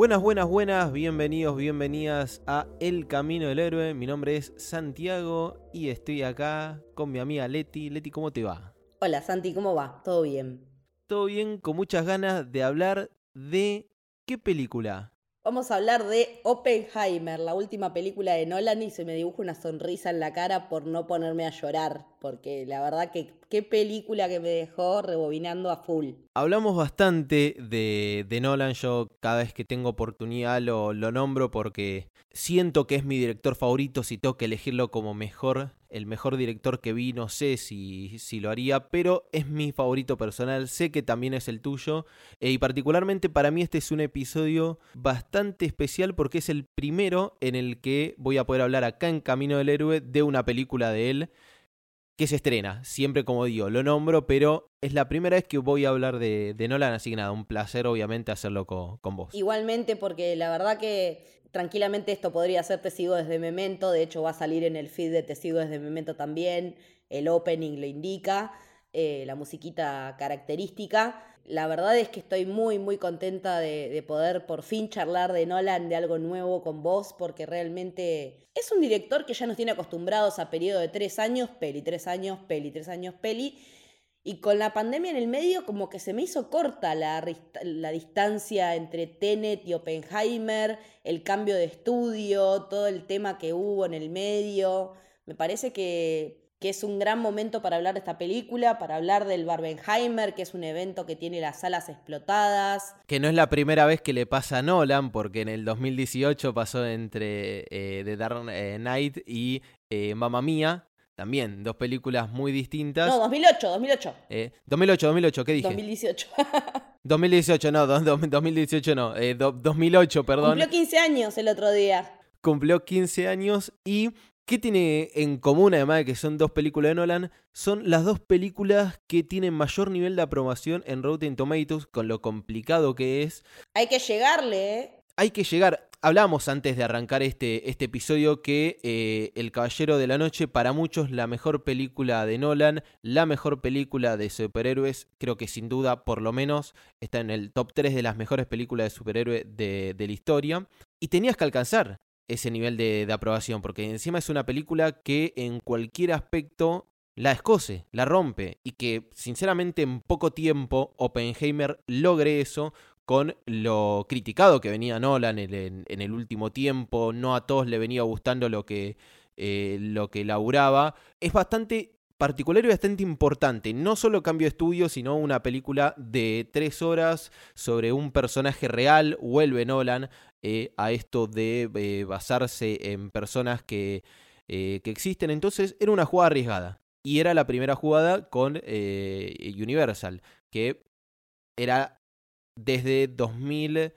Buenas, buenas, buenas, bienvenidos, bienvenidas a El Camino del Héroe. Mi nombre es Santiago y estoy acá con mi amiga Leti. Leti, ¿cómo te va? Hola Santi, ¿cómo va? ¿Todo bien? Todo bien, con muchas ganas de hablar de qué película. Vamos a hablar de Oppenheimer, la última película de Nolan, y se me dibuja una sonrisa en la cara por no ponerme a llorar, porque la verdad que qué película que me dejó rebobinando a full. Hablamos bastante de, de Nolan, yo cada vez que tengo oportunidad lo, lo nombro porque siento que es mi director favorito, si tengo que elegirlo como mejor, el mejor director que vi, no sé si, si lo haría, pero es mi favorito personal, sé que también es el tuyo, eh, y particularmente para mí este es un episodio bastante especial porque es el primero en el que voy a poder hablar acá en Camino del Héroe de una película de él que se estrena. Siempre, como digo, lo nombro, pero es la primera vez que voy a hablar de, de Nolan, así que nada, un placer obviamente hacerlo con, con, vos. Igualmente, porque la verdad que tranquilamente esto podría ser Te sigo desde Memento, de hecho va a salir en el feed de Te sigo desde Memento también, el opening lo indica, eh, la musiquita característica. La verdad es que estoy muy, muy contenta de, de, poder por fin charlar de Nolan, de algo nuevo con vos, porque realmente es un director que ya nos tiene acostumbrados a periodo de tres años, peli, tres años, peli, tres años, peli. Y con la pandemia en el medio, como que se me hizo corta la, la distancia entre Tenet y Oppenheimer, el cambio de estudio, todo el tema que hubo en el medio. Me parece que que es un gran momento para hablar de esta película, para hablar del Barbenheimer, que es un evento que tiene las salas explotadas. Que no es la primera vez que le pasa a Nolan, porque en el 2018 pasó entre eh, The Dark Knight y eh, Mamma Mía. También, dos películas muy distintas. No, 2008, 2008. Eh, 2008, 2008, ¿qué dije? 2018. 2018, no, 2018 no, eh, 2008, perdón. Cumplió 15 años el otro día. Cumplió 15 años y ¿Qué tiene en común, además de que son dos películas de Nolan? Son las dos películas que tienen mayor nivel de aprobación en Rotten Tomatoes, con lo complicado que es. Hay que llegarle, ¿eh? Hay que llegar. Hablábamos antes de arrancar este, este episodio que eh, El Caballero de la Noche, para muchos, la mejor película de Nolan, la mejor película de superhéroes, creo que sin duda, por lo menos, está en el top 3 de las mejores películas de superhéroes de, de la historia. Y tenías que alcanzar ese nivel de, de, aprobación, porque encima es una película que en cualquier aspecto la escoce, la rompe, y que sinceramente en poco tiempo Oppenheimer logre eso con lo criticado que venía Nolan en, en, el último tiempo, no a todos le venía gustando lo que, eh, lo que laburaba, es bastante particular y bastante importante. No solo cambio de estudio, sino una película de tres horas sobre un personaje real. Vuelve Nolan eh, a esto de eh, basarse en personas que, eh, que, existen. Entonces era una jugada arriesgada. Y era la primera jugada con Universal, que era desde 2000,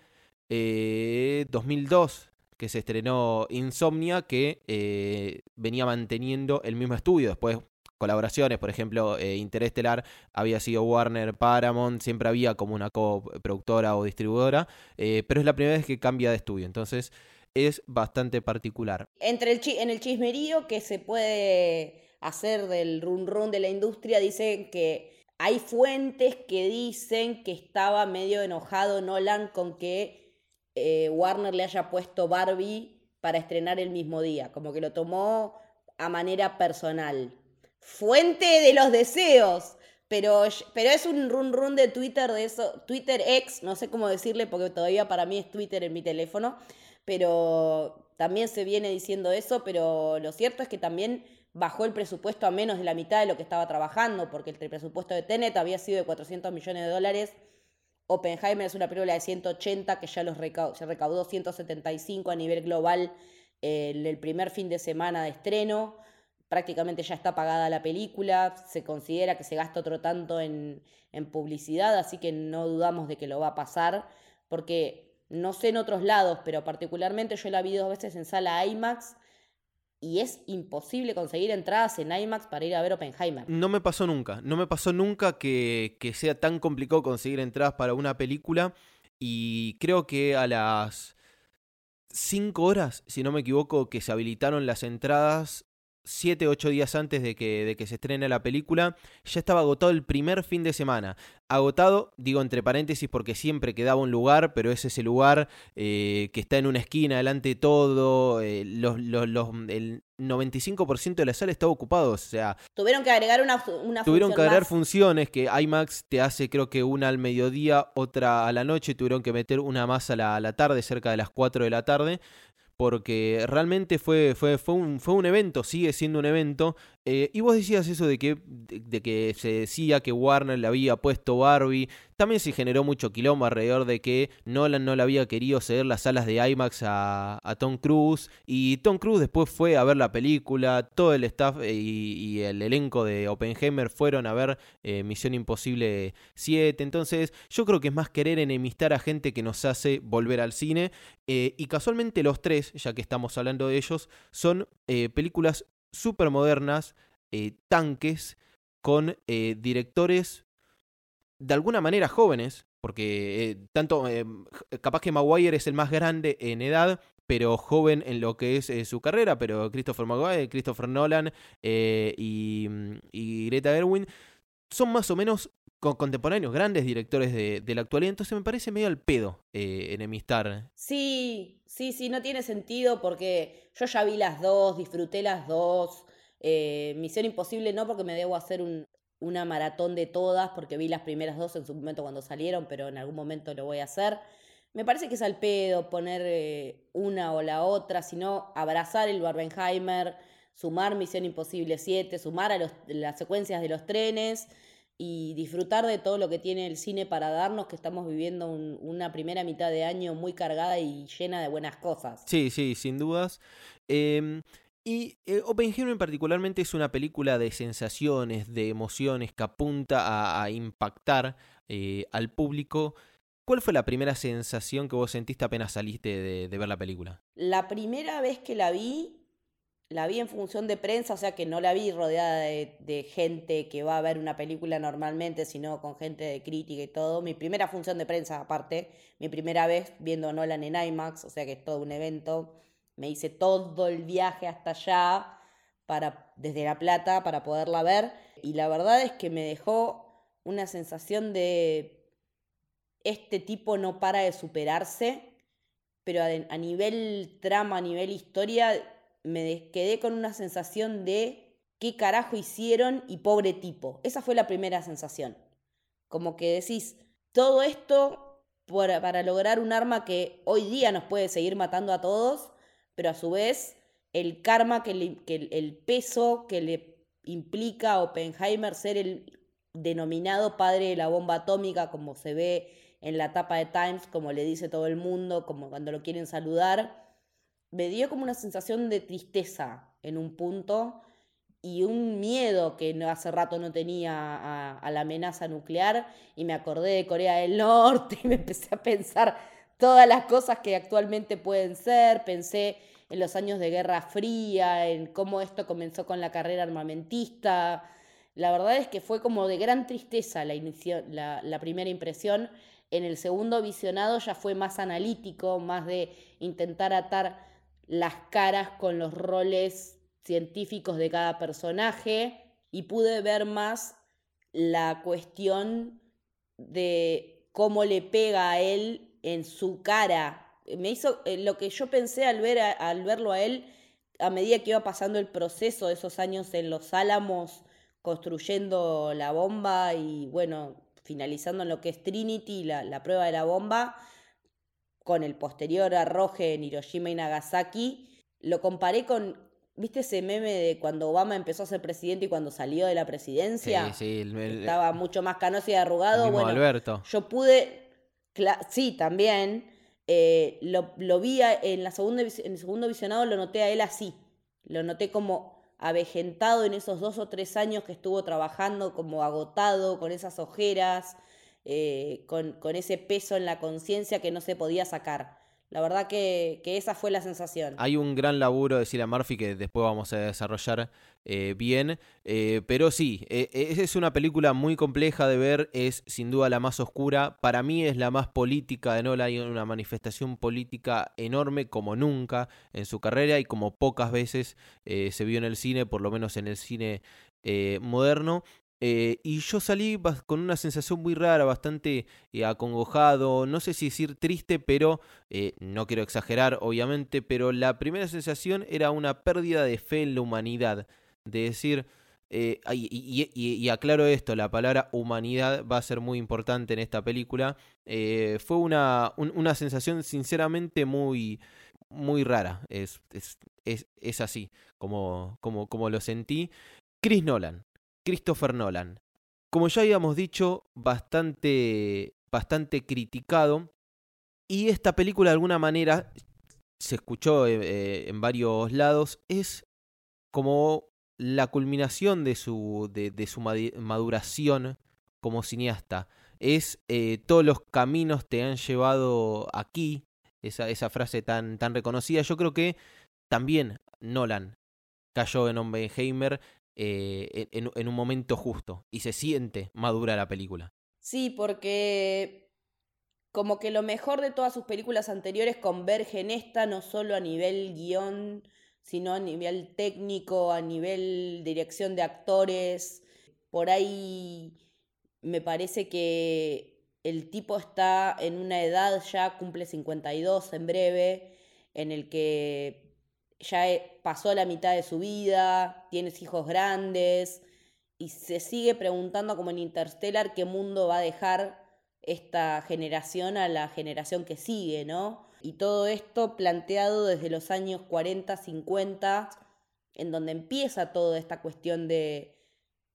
2002 que se estrenó Insomnia, que venía manteniendo el mismo estudio. Después colaboraciones, por ejemplo, eh, Interestelar había sido Warner, Paramount, siempre había como una coproductora o distribuidora, eh, pero es la primera vez que cambia de estudio, entonces es bastante particular. Entre el en el chismerío que se puede hacer del run run de la industria, dicen que hay fuentes que dicen que estaba medio enojado Nolan con que eh, Warner le haya puesto Barbie para estrenar el mismo día, como que lo tomó a manera personal fuente de los deseos. Pero, pero es un run run de Twitter, de eso, Twitter X, no sé cómo decirle porque todavía para mí es Twitter en mi teléfono, pero también se viene diciendo eso, pero lo cierto es que también bajó el presupuesto a menos de la mitad de lo que estaba trabajando, porque el presupuesto de Tenet había sido de 400 millones de dólares. Oppenheimer es una película de 180 que ya los recaudó, se recaudó 175 a nivel global en el primer fin de semana de estreno prácticamente ya está pagada la película, se considera que se gasta otro tanto en, publicidad, así que no dudamos de que lo va a pasar, porque no sé en otros lados, pero particularmente yo la vi dos veces en sala IMAX y es imposible conseguir entradas en IMAX para ir a ver Oppenheimer. No me pasó nunca, no me pasó nunca que, que sea tan complicado conseguir entradas para una película y creo que a las 5 horas, si no me equivoco, que se habilitaron las entradas, 7, 8 días antes de que, de que se estrene la película, ya estaba agotado el primer fin de semana. Agotado, digo entre paréntesis porque siempre quedaba un lugar, pero es ese lugar eh, que está en una esquina, delante de todo, eh, los, los, los, el 95% de la sala estaba ocupado, o sea... Tuvieron que agregar una, una Tuvieron función que agregar más. funciones que IMAX te hace creo que una al mediodía, otra a la noche, tuvieron que meter una más a la, a la tarde, cerca de las 4 de la tarde porque realmente fue, fue, fue, un, fue un evento, sigue siendo un evento. Eh, y vos decías eso de que, de, que se decía que Warner le había puesto Barbie. También se generó mucho quilombo alrededor de que Nolan no le había querido ceder las salas de IMAX a, Tom Cruise. Y Tom Cruise después fue a ver la película. Todo el staff y, y el elenco de Oppenheimer fueron a ver eh, Misión Imposible 7. Entonces yo creo que es más querer enemistar a gente que nos hace volver al cine. Eh, y casualmente los tres, ya que estamos hablando de ellos, son eh, películas súper modernas, eh, tanques, con eh, directores de alguna manera jóvenes, porque eh, tanto capaz que Maguire es el más grande en edad, pero joven en lo que es su carrera, pero Christopher Maguire, Christopher Nolan y, y, Greta Gerwin son más o menos contemporáneos, grandes directores de, de, la actualidad, entonces me parece medio al pedo eh, enemistar. Sí, sí, sí, no tiene sentido porque yo ya vi las dos, disfruté las dos. Eh, Misión Imposible no porque me debo hacer un, una maratón de todas, porque vi las primeras dos en su momento cuando salieron, pero en algún momento lo voy a hacer. Me parece que es al pedo poner eh, una o la otra, sino abrazar el Barbenheimer, sumar Misión Imposible 7, sumar a los, las secuencias de los trenes y disfrutar de todo lo que tiene el cine para darnos, que estamos viviendo un, una primera mitad de año muy cargada y llena de buenas cosas. Sí, sí, sin dudas. Eh, y eh, Oppenheimer particularmente es una película de sensaciones, de emociones, que apunta a, a impactar eh, al público. ¿Cuál fue la primera sensación que vos sentiste apenas saliste de, de ver la película? La primera vez que la vi, la vi en función de prensa, o sea que no la vi rodeada de, gente que va a ver una película normalmente, sino con gente de crítica y todo. Mi primera función de prensa, aparte, mi primera vez viendo Nolan en IMAX, o sea que es todo un evento. Me hice todo el viaje hasta allá, para, desde La Plata, para poderla ver. Y la verdad es que me dejó una sensación de este tipo no para de superarse, pero a, a nivel trama, a nivel historia, me quedé con una sensación de qué carajo hicieron y pobre tipo. Esa fue la primera sensación. Como que decís, todo esto para lograr un arma que hoy día nos puede seguir matando a todos, pero a su vez el karma, que, le, el peso que le implica a Oppenheimer ser el denominado padre de la bomba atómica, como se ve en la tapa de Times, como le dice todo el mundo, como cuando lo quieren saludar me dio como una sensación de tristeza en un punto y un miedo que hace rato no tenía a, la amenaza nuclear y me acordé de Corea del Norte y me empecé a pensar todas las cosas que actualmente pueden ser, pensé en los años de Guerra Fría, en cómo esto comenzó con la carrera armamentista. La verdad es que fue como de gran tristeza la, la primera impresión. En el segundo visionado ya fue más analítico, más de intentar atar las caras con los roles científicos de cada personaje y pude ver más la cuestión de cómo le pega a él en su cara. Me hizo eh, lo que yo pensé al, ver al verlo a él a medida que iba pasando el proceso de esos años en los Álamos construyendo la bomba y bueno, finalizando en lo que es Trinity, la, la prueba de la bomba con el posterior arroje en Hiroshima y Nagasaki, lo comparé con, ¿viste ese meme de cuando Obama empezó a ser presidente y cuando salió de la presidencia? Sí, sí. El, el, estaba mucho más canoso y arrugado. bueno, Alberto. yo pude, sí, también, eh, lo, lo, vi en, la segunda, en el segundo visionado, lo noté a él así, lo noté como avejentado en esos dos o tres años que estuvo trabajando como agotado, con esas ojeras, eh, con, ese peso en la conciencia que no se podía sacar. La verdad que, esa fue la sensación. Hay un gran laburo de Cillian Murphy que después vamos a desarrollar eh, bien, eh, pero sí, es una película muy compleja de ver, es sin duda la más oscura, para mí es la más política de Nolan, hay una manifestación política enorme como nunca en su carrera y como pocas veces se vio en el cine, por lo menos en el cine moderno. Eh, y yo salí con una sensación muy rara, bastante eh, acongojado, no sé si decir triste, pero eh, no quiero exagerar, obviamente, pero la primera sensación era una pérdida de fe en la humanidad, de decir, y, aclaro esto, la palabra humanidad va a ser muy importante en esta película, fue una, una sensación sinceramente muy, muy rara, es, es, es, es así como, como, como lo sentí. Chris Nolan, Christopher Nolan. Como ya habíamos dicho, bastante, bastante criticado. Y esta película de alguna manera, se escuchó eh, eh, en varios lados, es como la culminación de su, de, su maduración como cineasta. Es eh, todos los caminos te han llevado aquí, esa, esa frase tan, tan reconocida. Yo creo que también Nolan cayó en Oppenheimer eh, en, un momento justo y se siente madura la película. Sí, porque como que lo mejor de todas sus películas anteriores converge en esta, no solo a nivel guion, sino a nivel técnico, a nivel dirección de actores. Por ahí me parece que el tipo está en una edad ya, cumple 52 en breve, en el que ya pasó la mitad de su vida, tienes hijos grandes y se sigue preguntando como en Interstellar qué mundo va a dejar esta generación a la generación que sigue, ¿no? Y todo esto planteado desde los años 40, 50, en donde empieza toda esta cuestión de,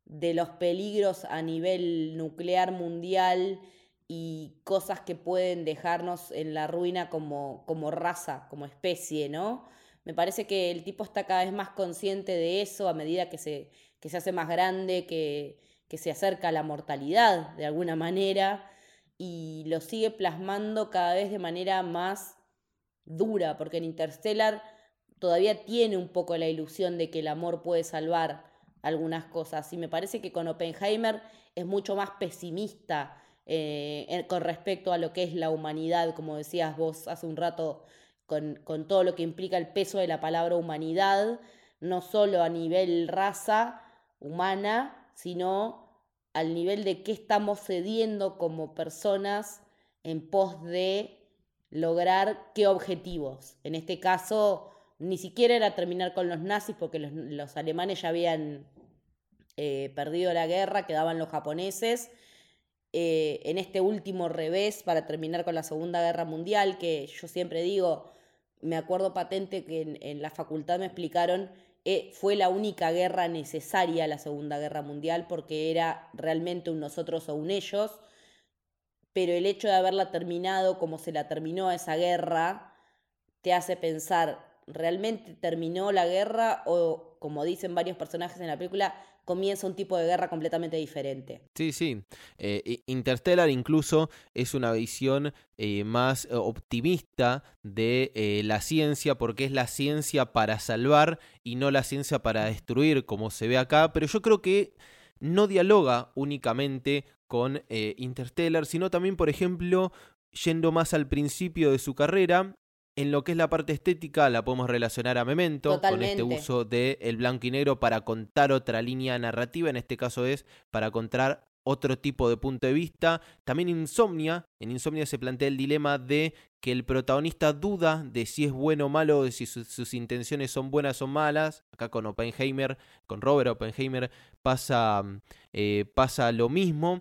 de los peligros a nivel nuclear mundial y cosas que pueden dejarnos en la ruina como, como raza, como especie, ¿no? Me parece que el tipo está cada vez más consciente de eso a medida que se, que se hace más grande, que, que se acerca a la mortalidad de alguna manera y lo sigue plasmando cada vez de manera más dura, porque en Interstellar todavía tiene un poco la ilusión de que el amor puede salvar algunas cosas. Y me parece que con Oppenheimer es mucho más pesimista eh, con respecto a lo que es la humanidad, como decías vos hace un rato con, todo lo que implica el peso de la palabra humanidad, no solo a nivel raza humana, sino al nivel de qué estamos cediendo como personas en pos de lograr qué objetivos. En este caso, ni siquiera era terminar con los nazis porque los, alemanes ya habían eh, perdido la guerra, quedaban los japoneses. Eh, en este último revés para terminar con la Segunda Guerra Mundial, que yo siempre digo, me acuerdo patente que en, la facultad me explicaron, eh, fue la única guerra necesaria la Segunda Guerra Mundial porque era realmente un nosotros o un ellos, pero el hecho de haberla terminado como se la terminó esa guerra, te hace pensar, ¿realmente terminó la guerra o, como dicen varios personajes en la película, comienza un tipo de guerra completamente diferente. Sí, sí. Eh, Interstellar incluso es una visión eh, más eh, optimista de la ciencia, porque es la ciencia para salvar y no la ciencia para destruir, como se ve acá, pero yo creo que no dialoga únicamente con Interstellar, sino también, por ejemplo, yendo más al principio de su carrera, en lo que es la parte estética la podemos relacionar a Memento con este uso de el blanco y negro para contar otra línea narrativa, en este caso es para contar otro tipo de punto de vista. También Insomnia, en Insomnia se plantea el dilema de que el protagonista duda de si es bueno o malo, de si sus intenciones son buenas o malas. Acá con Oppenheimer, con Robert Oppenheimer pasa, eh, pasa lo mismo.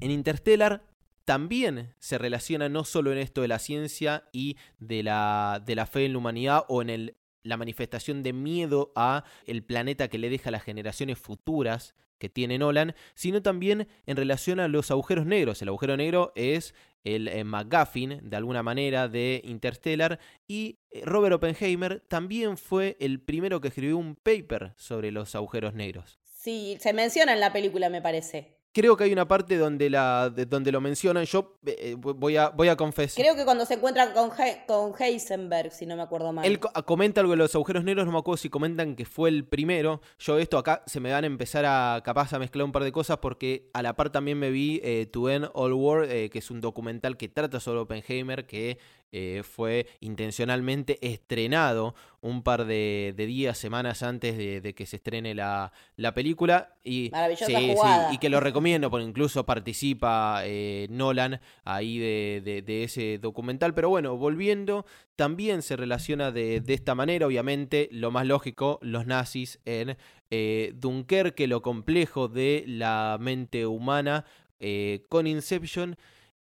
En Interstellar también se relaciona no solo en esto de la ciencia y de la, de la fe en la humanidad o en la manifestación de miedo a el planeta que le deja a las generaciones futuras que tiene Nolan, sino también en relación a los agujeros negros. El agujero negro es el eh, McGuffin, de alguna manera, de Interstellar, y eh, Robert Oppenheimer también fue el primero que escribió un paper sobre los agujeros negros. Sí, se menciona en la película, me parece. Creo que hay una parte donde, la, donde lo mencionan. Yo eh, eh, voy, a, voy a confesar. Creo que cuando se encuentra con, con Heisenberg, si no me acuerdo mal. Él comenta algo de los agujeros negros, no me acuerdo si comentan que fue el primero. Yo esto acá se me van a empezar a capaz a mezclar un par de cosas porque a la par también me vi eh, To End All War, que es un documental que trata sobre Oppenheimer, que eh, fue intencionalmente estrenado un par de, días, semanas antes de, que se estrene la, película. Y, y que lo recomiendo, porque incluso participa eh, Nolan ahí de, ese documental. Pero bueno, volviendo, también se relaciona de, esta manera, obviamente, lo más lógico, los nazis en eh, Dunkerque, lo complejo de la mente humana con Inception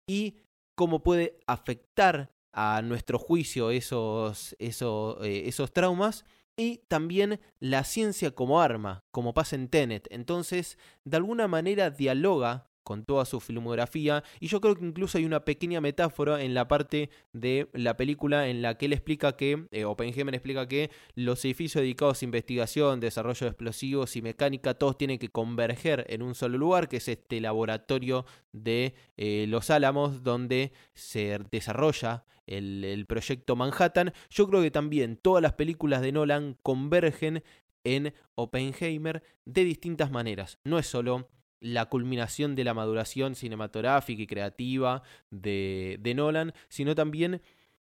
y cómo puede afectar a nuestro juicio esos, esos, eh, esos traumas y también la ciencia como arma, como pasa en Tenet. Entonces, de alguna manera dialoga con toda su filmografía y yo creo que incluso hay una pequeña metáfora en la parte de la película en la que él explica que, eh, Oppenheimer explica que los edificios dedicados a investigación, desarrollo de explosivos y mecánica, todos tienen que converger en un solo lugar, que es este laboratorio de eh, Los Álamos, donde se desarrolla el, el proyecto Manhattan. Yo creo que también todas las películas de Nolan convergen en Oppenheimer de distintas maneras. No es solo la culminación de la maduración cinematográfica y creativa de, de, Nolan, sino también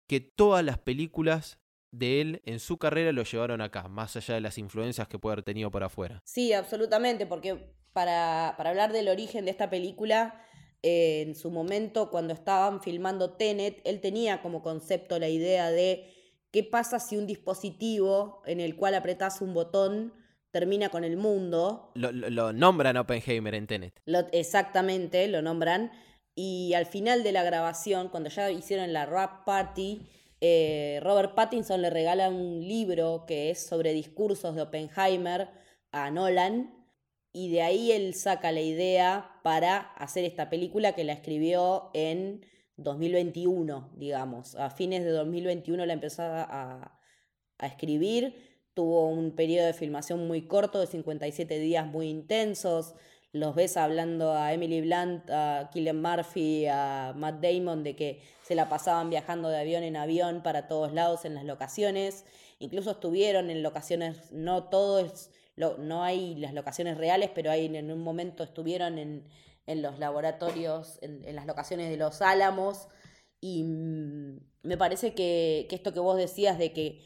que todas las películas de él en su carrera lo llevaron acá, más allá de las influencias que puede haber tenido por afuera. Sí, absolutamente, porque para, para hablar del origen de esta película, eh, en su momento cuando estaban filmando Tenet, él tenía como concepto la idea de qué pasa si un dispositivo en el cual apretás un botón termina con el mundo. Lo, nombran Oppenheimer en Tenet. exactamente, lo nombran. Y al final de la grabación, cuando ya hicieron la rap party, eh, Robert Pattinson le regala un libro que es sobre discursos de Oppenheimer a Nolan. Y de ahí él saca la idea para hacer esta película que la escribió en 2021, digamos. A fines de 2021 la empezó a, a escribir tuvo un periodo de filmación muy corto, de 57 días muy intensos. Los ves hablando a Emily Blunt, a Killian Murphy, a Matt Damon de que se la pasaban viajando de avión en avión para todos lados en las locaciones. Incluso estuvieron en locaciones, no todo es, no hay las locaciones reales, pero hay en un momento estuvieron en, los laboratorios, en, las locaciones de los Álamos. Y mm, me parece que, que esto que vos decías de que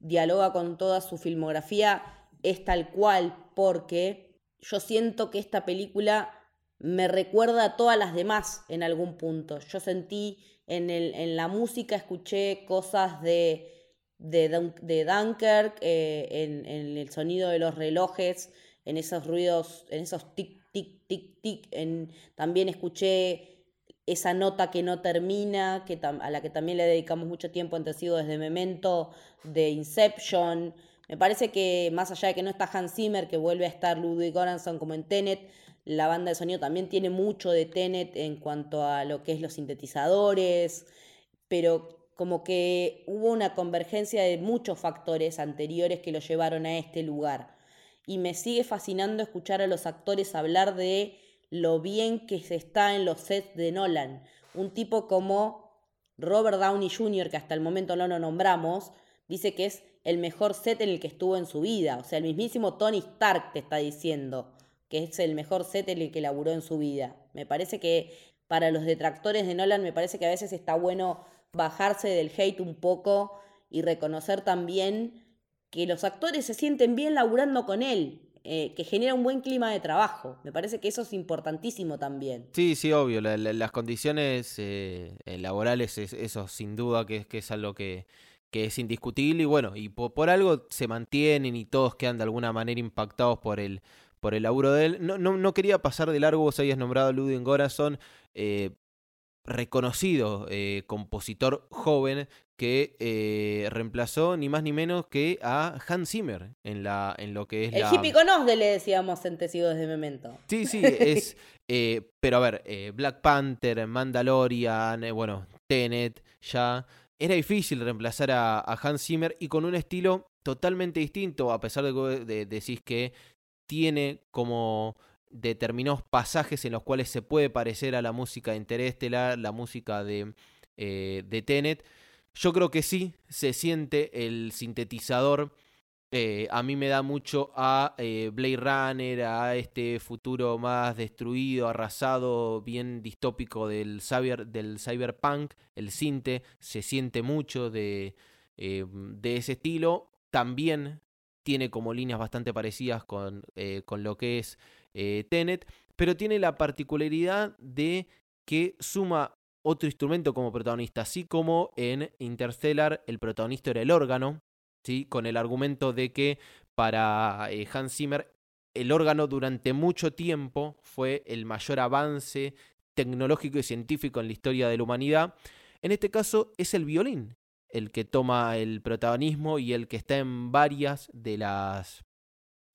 dialoga con toda su filmografía es tal cual, porque yo siento que esta película me recuerda a todas las demás en algún punto. Yo sentí en, el, en la música, escuché cosas de, de, Dunkirk, eh, en, en, el sonido de los relojes, en esos ruidos, en esos tic, tic, tic, tic. En, también escuché esa nota que no termina, que a la que también le dedicamos mucho tiempo en Tecido desde Memento, de Inception. Me parece que más allá de que no está Hans Zimmer, que vuelve a estar Ludwig Göransson como en Tenet, la banda de sonido también tiene mucho de Tenet en cuanto a lo que es los sintetizadores, pero como que hubo una convergencia de muchos factores anteriores que lo llevaron a este lugar. Y me sigue fascinando escuchar a los actores hablar de lo bien que se está en los sets de Nolan. Un tipo como Robert Downey Jr., que hasta el momento no lo nombramos, dice que es el mejor set en el que estuvo en su vida. O sea, el mismísimo Tony Stark te está diciendo que es el mejor set en el que laburó en su vida. Me parece que para los detractores de Nolan, me parece que a veces está bueno bajarse del hate un poco y reconocer también que los actores se sienten bien laburando con él. Eh, que genera un buen clima de trabajo. Me parece que eso es importantísimo también. Sí, sí, obvio. las condiciones eh, eh, laborales, eso sin duda que, que es algo que, es indiscutible y bueno, y por, algo se mantienen y todos quedan de alguna manera impactados por el, por el laburo de él. No, no, quería pasar de largo, vos habías nombrado a Ludwig Gorason. Reconocido eh, compositor joven que eh, reemplazó ni más ni menos que a Hans Zimmer en, la, en lo que es el la... hippie con le decíamos en Testigos de Memento. Sí, sí, es... Eh, pero a ver, Black Panther, Mandalorian, bueno, Tenet, ya... Era difícil reemplazar a, Hans Zimmer y con un estilo totalmente distinto, a pesar de que decís que tiene como determinados pasajes en los cuales se puede parecer a la música de Interestelar, la música de, eh, de Tenet. Yo creo que sí, se siente el sintetizador. Eh, a mí me da mucho a eh, Blade Runner, a este futuro más destruido, arrasado, bien distópico del, cyber, del cyberpunk. El sinte se siente mucho de, de ese estilo. También tiene como líneas bastante parecidas con, con lo que es eh, Tenet, pero tiene la particularidad de que suma otro instrumento como protagonista, así como en Interstellar el protagonista era el órgano, ¿sí? con el argumento de que para eh, Hans Zimmer el órgano durante mucho tiempo fue el mayor avance tecnológico y científico en la historia de la humanidad. En este caso es el violín el que toma el protagonismo y el que está en varias de las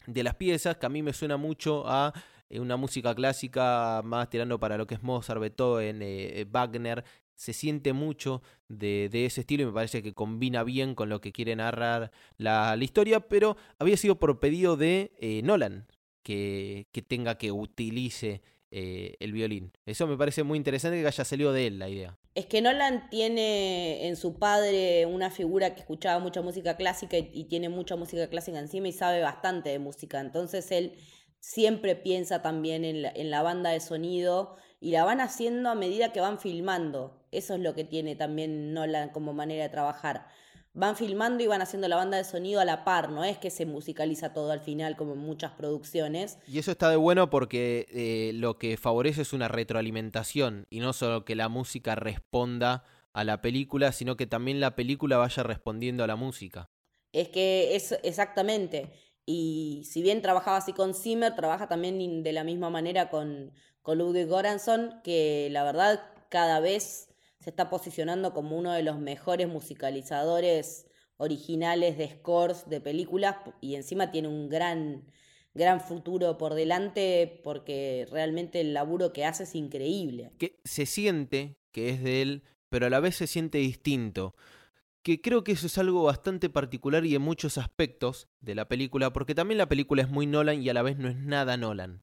de las piezas, que a mí me suena mucho a eh, una música clásica más tirando para lo que es Mozart, Beethoven, eh, eh, Wagner. Se siente mucho de, ese estilo y me parece que combina bien con lo que quiere narrar la, historia, pero había sido por pedido de Nolan que, que, tenga que utilice el violín. Eso me parece muy interesante que haya salido de él la idea. Es que Nolan tiene en su padre una figura que escuchaba mucha música clásica y, tiene mucha música clásica encima y sabe bastante de música. Entonces él siempre piensa también en la, en la banda de sonido y la van haciendo a medida que van filmando. Eso es lo que tiene también Nolan como manera de trabajar van filmando y van haciendo la banda de sonido a la par, no es que se musicaliza todo al final como en muchas producciones. Y eso está de bueno porque eh, lo que favorece es una retroalimentación y no solo que la música responda a la película, sino que también la película vaya respondiendo a la música. Es que es exactamente. Y si bien trabajaba así con Zimmer, trabaja también de la misma manera con, con Ludwig Göransson, que la verdad cada vez se está posicionando como uno de los mejores musicalizadores originales de scores de películas y encima tiene un gran, gran futuro por delante porque realmente el laburo que hace es increíble. Que se siente que es de él, pero a la vez se siente distinto. Que creo que eso es algo bastante particular y en muchos aspectos de la película, porque también la película es muy Nolan y a la vez no es nada Nolan.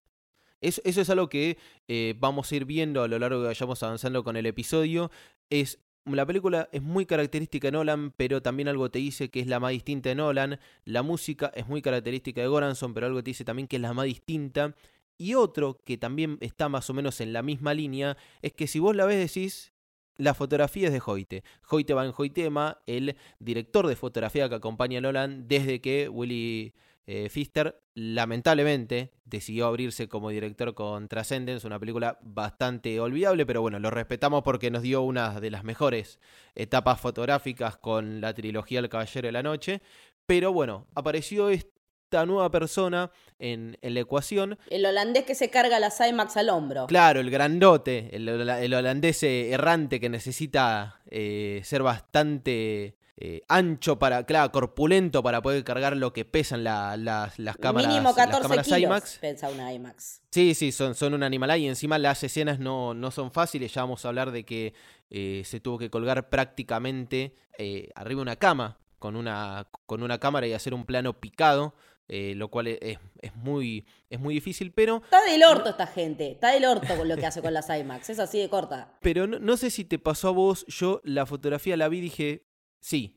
Eso, es algo que eh, vamos a ir viendo a lo largo que vayamos avanzando con el episodio. Es la película es muy característica de Nolan, pero también algo te dice que es la más distinta de Nolan. La música es muy característica de Goranson, pero algo te dice también que es la más distinta. Y otro que también está más o menos en la misma línea es que si vos la ves decís, la fotografía es de Hoyte. Hoyte Van Hoytema, el director de fotografía que acompaña a Nolan desde que Willy eh, Fister lamentablemente decidió abrirse como director con Transcendence, una película bastante olvidable, pero bueno, lo respetamos porque nos dio una de las mejores etapas fotográficas con la trilogía El Caballero de la Noche. Pero bueno, apareció esta nueva persona en, la ecuación. El holandés que se carga las IMAX al hombro. Claro, el grandote, el, holandés errante que necesita eh, ser bastante eh, ancho para, claro, corpulento para poder cargar lo que pesan las cámaras. Mínimo 14 IMAX. Pensa una IMAX. Sí, sí, son, son un animal y encima las escenas no, no son fáciles. Ya vamos a hablar de que eh, se tuvo que colgar prácticamente eh, arriba de una cama con una, con una cámara y hacer un plano picado. lo cual es, es, muy, es muy difícil, pero... Está del orto esta gente, está del orto con lo que hace con las IMAX, es así de corta. Pero no, no sé si te pasó a vos, yo la fotografía la vi y dije, Sí,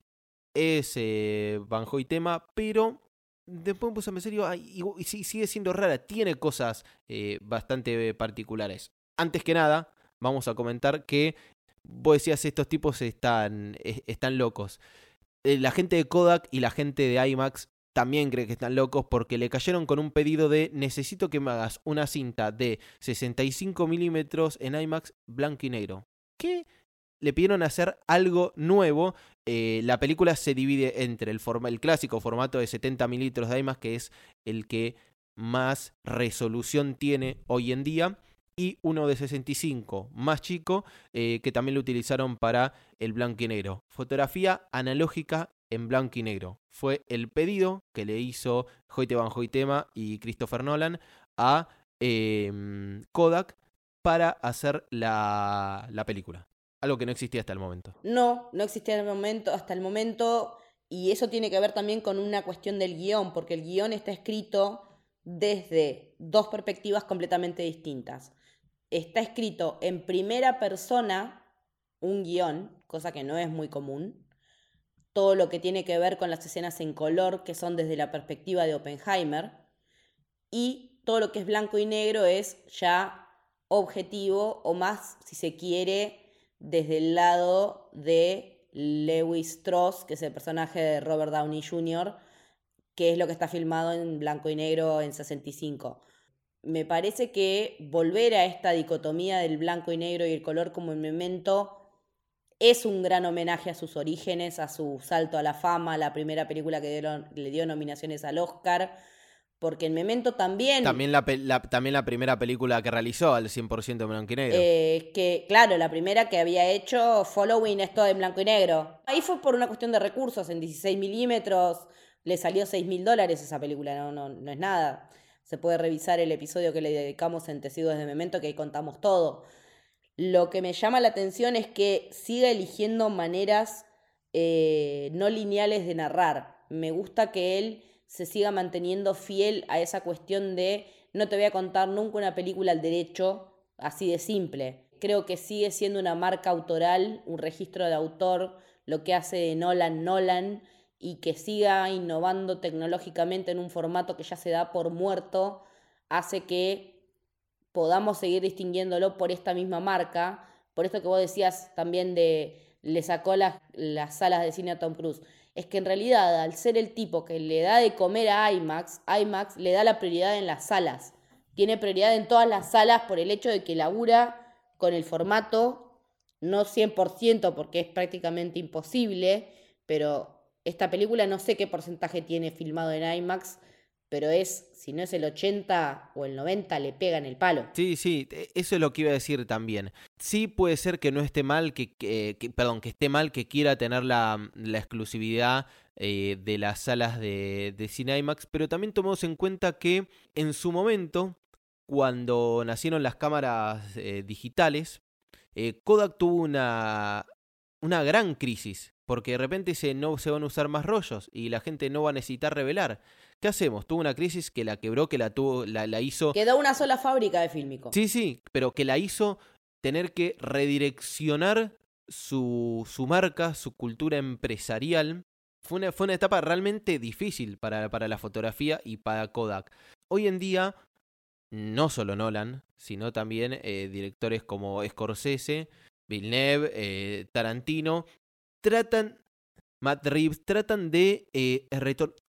es eh, Banjo tema, pero después me puse a pensar y, sigue siendo rara, tiene cosas eh, bastante particulares. Antes que nada, vamos a comentar que vos decías estos tipos están, están locos. Eh, la gente de Kodak y la gente de IMAX también cree que están locos porque le cayeron con un pedido de necesito que me hagas una cinta de 65 milímetros en IMAX blanco y negro. ¿Qué? Le pidieron hacer algo nuevo eh, la película se divide entre el, clásico formato de 70 mililitros de IMAX, que es el que más resolución tiene hoy en día, y uno de 65 más chico eh, que también lo utilizaron para el blanco y negro. Fotografía analógica en blanco y negro. Fue el pedido que le hizo Hoyte Van Hoytema y Christopher Nolan a em, Kodak para hacer la película. Algo que no existía hasta el momento. No, no existía el momento, hasta el momento. Y eso tiene que ver también con una cuestión del guion, porque el guion está escrito desde dos perspectivas completamente distintas. Está escrito en primera persona un guion, cosa que no es muy común. Todo lo que tiene que ver con las escenas en color, que son desde la perspectiva de Oppenheimer. Y todo lo que es blanco y negro es ya objetivo o más, si se quiere, desde el lado de Lewis Strauss, que es el personaje de Robert Downey Jr., que es lo que está filmado en blanco y negro en 65. Me parece que volver a esta dicotomía del blanco y negro y el color como un memento es un gran homenaje a sus orígenes, a su salto a la fama, la primera película que le dio nominaciones al Oscar porque en Memento también... También la, también la primera película que realizó al 100% en blanco y negro. Eh, que, claro, la primera que había hecho, Following, es todo en blanco y negro. Ahí fue por una cuestión de recursos, en 16 milímetros, le salió 6 mil dólares esa película, no, no, no es nada. Se puede revisar el episodio que le dedicamos en Tecidos de Memento, que ahí contamos todo. Lo que me llama la atención es que siga eligiendo maneras eh, no lineales de narrar. Me gusta que él se siga manteniendo fiel a esa cuestión de no te voy a contar nunca una película al derecho, así de simple. Creo que sigue siendo una marca autoral, un registro de autor, lo que hace de Nolan Nolan y que siga innovando tecnológicamente en un formato que ya se da por muerto, hace que podamos seguir distinguiéndolo por esta misma marca. Por esto que vos decías también de le sacó las, las salas de cine a Tom Cruise es que en realidad al ser el tipo que le da de comer a IMAX, IMAX le da la prioridad en las salas. Tiene prioridad en todas las salas por el hecho de que labura con el formato, no 100% porque es prácticamente imposible, pero esta película no sé qué porcentaje tiene filmado en IMAX, pero es, si no es el 80 o el 90, le pega en el palo. Sí, sí, e, eso es lo que iba a decir también. Sí puede ser que no esté mal, que, perdón, que esté mal que quiera tener la, exclusividad eh, de las salas de, de Cine IMAX, pero también tomemos en cuenta que en su momento, cuando nacieron las cámaras eh, digitales, eh, Kodak tuvo una, una gran crisis, porque de repente se, no se van a usar más rollos y la gente no va a necesitar revelar. ¿Qué hacemos? Tuvo una crisis que la quebró, que la tuvo, la, la hizo. Quedó una sola fábrica de fílmico. Sí, sí, pero que la hizo tener que redireccionar su, su marca, su cultura empresarial. Fue una, fue una etapa realmente difícil para, para la fotografía y para Kodak. Hoy en día, no solo Nolan, sino también eh, directores como Scorsese, Villeneuve, eh, Tarantino, tratan Matt Reeves tratan de, eh,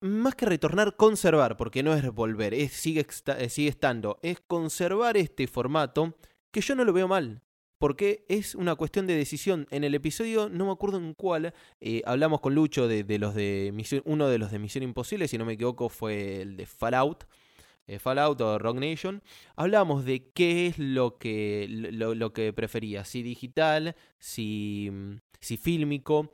más que retornar, conservar, porque no es volver, sigue, eh, sigue estando, es conservar este formato que yo no lo veo mal. Porque es una cuestión de decisión. En el episodio, no me acuerdo en cuál, eh, hablamos con Lucho de, los de Misión, uno de los de Misión Imposible, si no me equivoco, fue el de Fallout. Fallout o Rock Nation, hablamos de qué es lo que, lo, que prefería, si digital, si, si fílmico.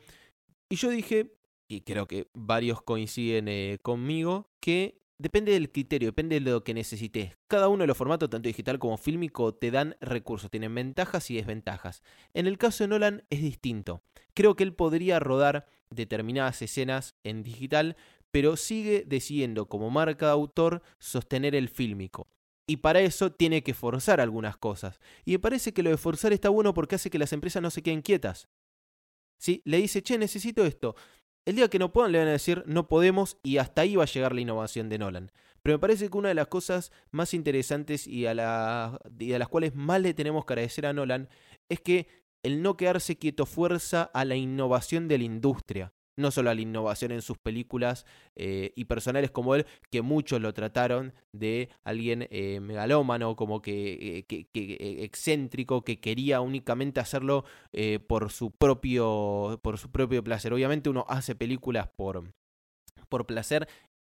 Y yo dije, y creo que varios coinciden eh, conmigo, que depende del criterio, depende de lo que necesites. Cada uno de los formatos, tanto digital como fílmico, te dan recursos, tienen ventajas y desventajas. En el caso de Nolan es distinto. Creo que él podría rodar determinadas escenas en digital, pero sigue decidiendo como marca de autor sostener el fílmico. Y para eso tiene que forzar algunas cosas. Y me parece que lo de forzar está bueno porque hace que las empresas no se queden quietas. ¿Sí? Le dice, che, necesito esto. El día que no puedan le van a decir, no podemos y hasta ahí va a llegar la innovación de Nolan. Pero me parece que una de las cosas más interesantes y a, y a las cuales más le tenemos que agradecer a Nolan es que el no quedarse quieto fuerza a la innovación de la industria no solo a la innovación en sus películas eh, y personales como él, que muchos lo trataron de alguien eh, megalómano, como que, eh, excéntrico, que quería únicamente hacerlo por, su propio, por su propio placer. Obviamente uno hace películas por, por placer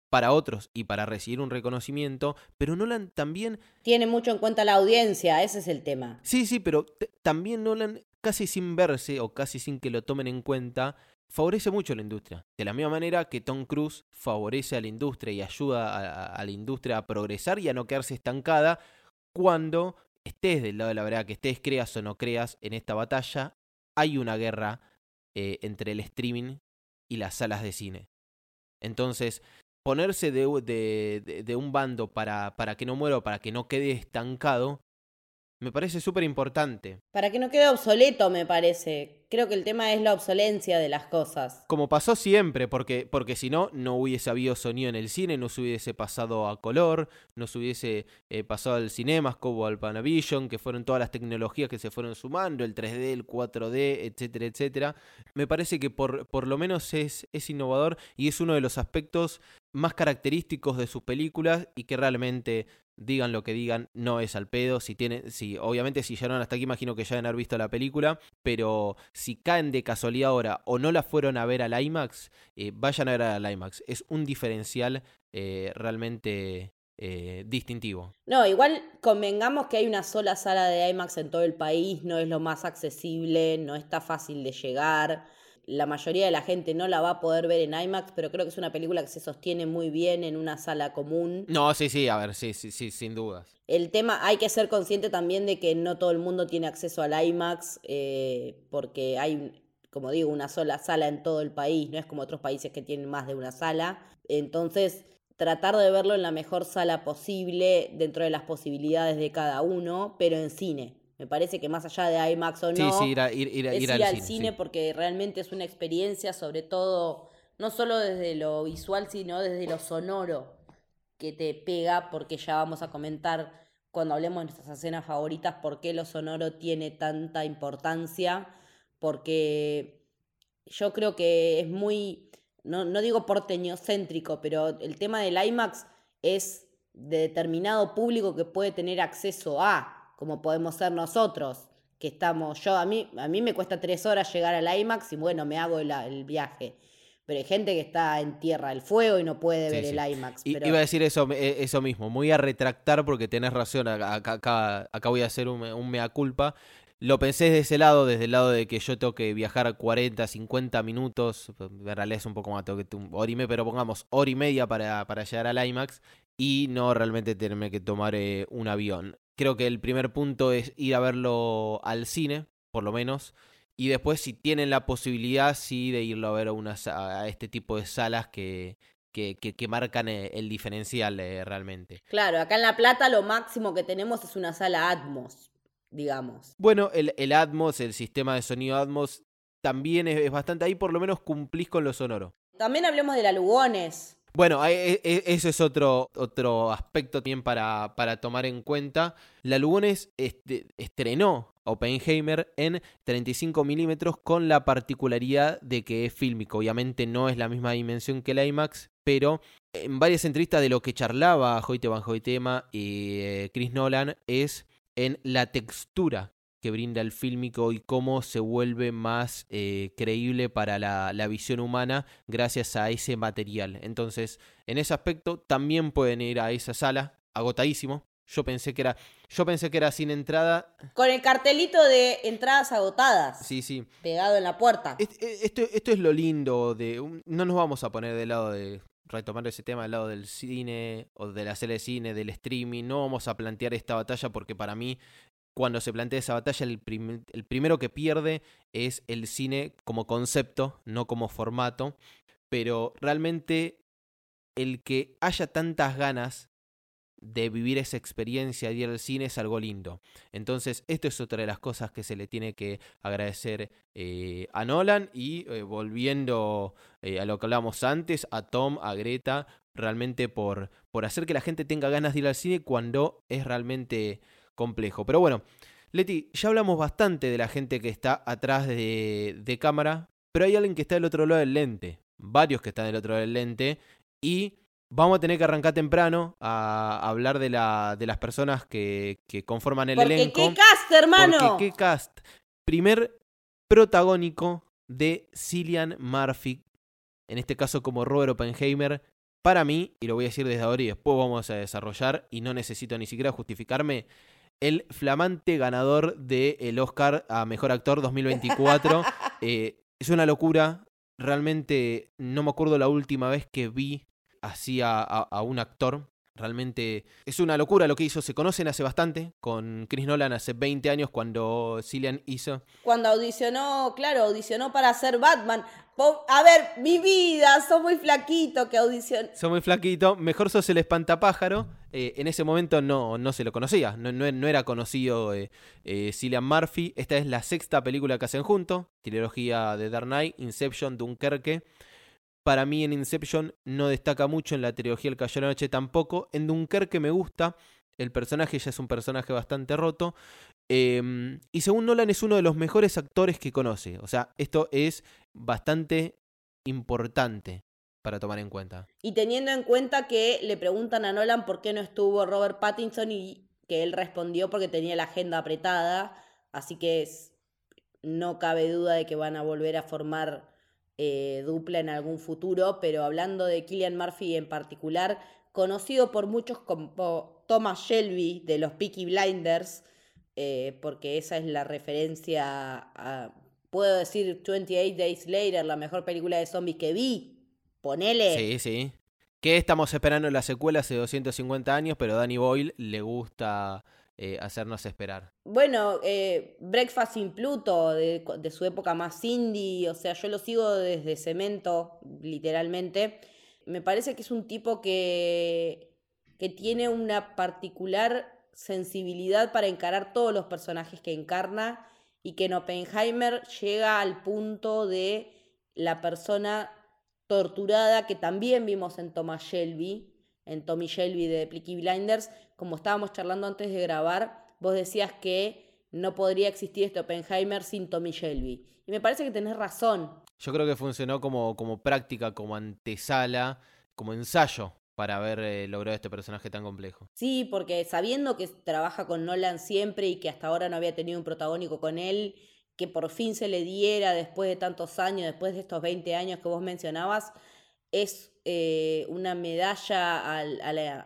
para otros y para recibir un reconocimiento, pero Nolan también... Tiene mucho en cuenta la audiencia, ese es el tema. Sí, sí, pero también Nolan, casi sin verse o casi sin que lo tomen en cuenta, favorece mucho la industria. De la misma manera que Tom Cruise favorece a la industria y ayuda a, la industria a progresar y a no quedarse estancada cuando estés del lado de la verdad, que estés creas o no creas en esta batalla, hay una guerra eh, entre el streaming y las salas de cine. Entonces, ponerse de, de, de un bando para, para que no muera o para que no quede estancado me parece súper importante. Para que no quede obsoleto, me parece. Creo que el tema es la obsolencia de las cosas. Como pasó siempre, porque, porque si no, no hubiese habido sonido en el cine, no se hubiese pasado a color, no se hubiese eh, pasado al cinema, como al Panavision, que fueron todas las tecnologías que se fueron sumando, el 3D, el 4D, etcétera, etcétera. Me parece que por, por lo menos es, es innovador y es uno de los aspectos más característicos de sus películas y que realmente digan lo que digan, no es al pedo. Si tienen, si, obviamente, si llegaron hasta aquí, imagino que ya deben haber visto la película. Pero si caen de casualidad ahora o no la fueron a ver al IMAX, eh, vayan a ver al IMAX. Es un diferencial eh, realmente eh, distintivo. No, igual convengamos que hay una sola sala de IMAX en todo el país, no es lo más accesible, no está fácil de llegar la mayoría de la gente no la va a poder ver en IMAX, pero creo que es una película que se sostiene muy bien en una sala común. No, sí, sí, a ver, sí, sí, sí, sin dudas. El tema, hay que ser consciente también de que no todo el mundo tiene acceso al IMAX, eh, porque hay, como digo, una sola sala en todo el país, no es como otros países que tienen más de una sala. Entonces, tratar de verlo en la mejor sala posible, dentro de las posibilidades de cada uno, pero en cine. Me parece que más allá de IMAX o no, sí, ir, ir, es ir, al, cine, porque realmente es una experiencia, sobre todo, no solo desde lo visual, sino desde lo sonoro que te pega, porque ya vamos a comentar cuando hablemos de nuestras escenas favoritas por qué lo sonoro tiene tanta importancia, porque yo creo que es muy, no, no digo porteñocéntrico, pero el tema del IMAX es de determinado público que puede tener acceso a como podemos ser nosotros, que estamos, yo a mí, a mí me cuesta tres horas llegar al IMAX y bueno, me hago el, viaje. Pero hay gente que está en Tierra del Fuego y no puede ver el IMAX. Pero... Iba a decir eso, eh, eso mismo, muy a retractar porque tenés razón, acá, voy a hacer un, mea culpa. Lo pensé desde ese lado, desde el lado de que yo tengo que viajar 40, 50 minutos, en realidad es un poco más, tengo que un hora y media, pero pongamos hora y media para, para llegar al IMAX y no realmente tenerme que tomar eh, un avión. Creo que el primer punto es ir a verlo al cine, por lo menos. Y después, si tienen la posibilidad, sí, de irlo a ver a, una, a este tipo de salas que, que, que, marcan eh, el diferencial eh, realmente. Claro, acá en La Plata lo máximo que tenemos es una sala Atmos, digamos. Bueno, el, el Atmos, el sistema de sonido Atmos, también es, es, bastante ahí, por lo menos cumplís con lo sonoro. También hablemos de la Lugones. Bueno, e, e, ese es otro, otro aspecto también para, para tomar en cuenta. La Lugones este, estrenó Oppenheimer en 35 milímetros con la particularidad de que es fílmico. Obviamente no es la misma dimensión que el IMAX, pero en varias entrevistas de lo que charlaba Hoyte Van Hoytema y eh, Chris Nolan es en la textura que brinda el fílmico y cómo se vuelve más eh, creíble para la, visión humana gracias a ese material. Entonces, en ese aspecto también pueden ir a esa sala, agotadísimo. Yo pensé que era, yo pensé que era sin entrada. Con el cartelito de entradas agotadas. Sí, sí. Pegado en la puerta. E, esto, esto es lo lindo de. No nos vamos a poner del lado de retomar ese tema del lado del cine o de la serie de cine, del streaming, no vamos a plantear esta batalla porque para mí cuando se plantea esa batalla, el, primero que pierde es el cine como concepto, no como formato, pero realmente el que haya tantas ganas de vivir esa experiencia de ir al cine es algo lindo. Entonces, esto es otra de las cosas que se le tiene que agradecer eh, a Nolan y eh, volviendo eh, a lo que hablábamos antes, a Tom, a Greta, realmente por, por hacer que la gente tenga ganas de ir al cine cuando es realmente complejo. Pero bueno, Leti, ya hablamos bastante de la gente que está atrás de, de cámara, pero hay alguien que está del otro lado del lente, varios que están del otro lado del lente, y vamos a tener que arrancar temprano a hablar de, la, de las personas que, que conforman el porque elenco. ¿Qué cast, hermano? Porque qué cast. Primer protagónico de Cillian Murphy, en este caso como Robert Oppenheimer, para mí, y lo voy a decir desde ahora y después vamos a desarrollar, y no necesito ni siquiera justificarme, el flamante ganador del Oscar a Mejor Actor 2024. Eh, es una locura. Realmente no me acuerdo la última vez que vi así a un actor Realmente es una locura lo que hizo. Se conocen hace bastante con Chris Nolan hace 20 años cuando Cillian hizo. Cuando audicionó, claro, audicionó para ser Batman. A ver, mi vida, sos muy flaquito que audicionó. Sos muy flaquito. Mejor sos el espantapájaro. Eh, en ese momento no, no se lo conocía. No, no, era conocido eh, eh, Cillian Murphy. Esta es la sexta película que hacen juntos. Trilogía de Dark Knight, Inception, Dunkerque. Para mí en Inception no destaca mucho, en la trilogía El Caballero de la Noche tampoco. En Dunkerque me gusta, el personaje ya es un personaje bastante roto. Em, y según Nolan es uno de los mejores actores que conoce. O sea, esto es bastante importante para tomar en cuenta. Y teniendo en cuenta que le preguntan a Nolan por qué no estuvo Robert Pattinson y que él respondió porque tenía la agenda apretada. Así que no cabe duda de que van a volver a formar eh, dupla en algún futuro, pero hablando de Killian Murphy en particular, conocido por muchos como Thomas Shelby de los Peaky Blinders, eh, porque esa es la referencia a, puedo decir 28 Days Later, la mejor película de zombies que vi, ponele. Sí, sí. Que estamos esperando la secuela hace 250 años, pero Danny Boyle le gusta eh, hacernos esperar. Bueno, eh, Breakfast in Pluto, de, su época más indie, o sea, yo lo sigo desde Cemento, literalmente. Me parece que es un tipo que, que tiene una particular sensibilidad para encarar todos los personajes que encarna y que en Oppenheimer llega al punto de la persona torturada que también vimos en Thomas Shelby, en Tommy Shelby de Plicky Blinders, como estábamos charlando antes de grabar, vos decías que no podría existir este Oppenheimer sin Tommy Shelby. Y me parece que tenés razón. Yo creo que funcionó como, como práctica, como antesala, como ensayo para haber eh, logrado este personaje tan complejo. Sí, porque sabiendo que trabaja con Nolan siempre y que hasta ahora no había tenido un protagónico con él, que por fin se le diera después de tantos años, después de estos 20 años que vos mencionabas, es eh, una medalla a, la,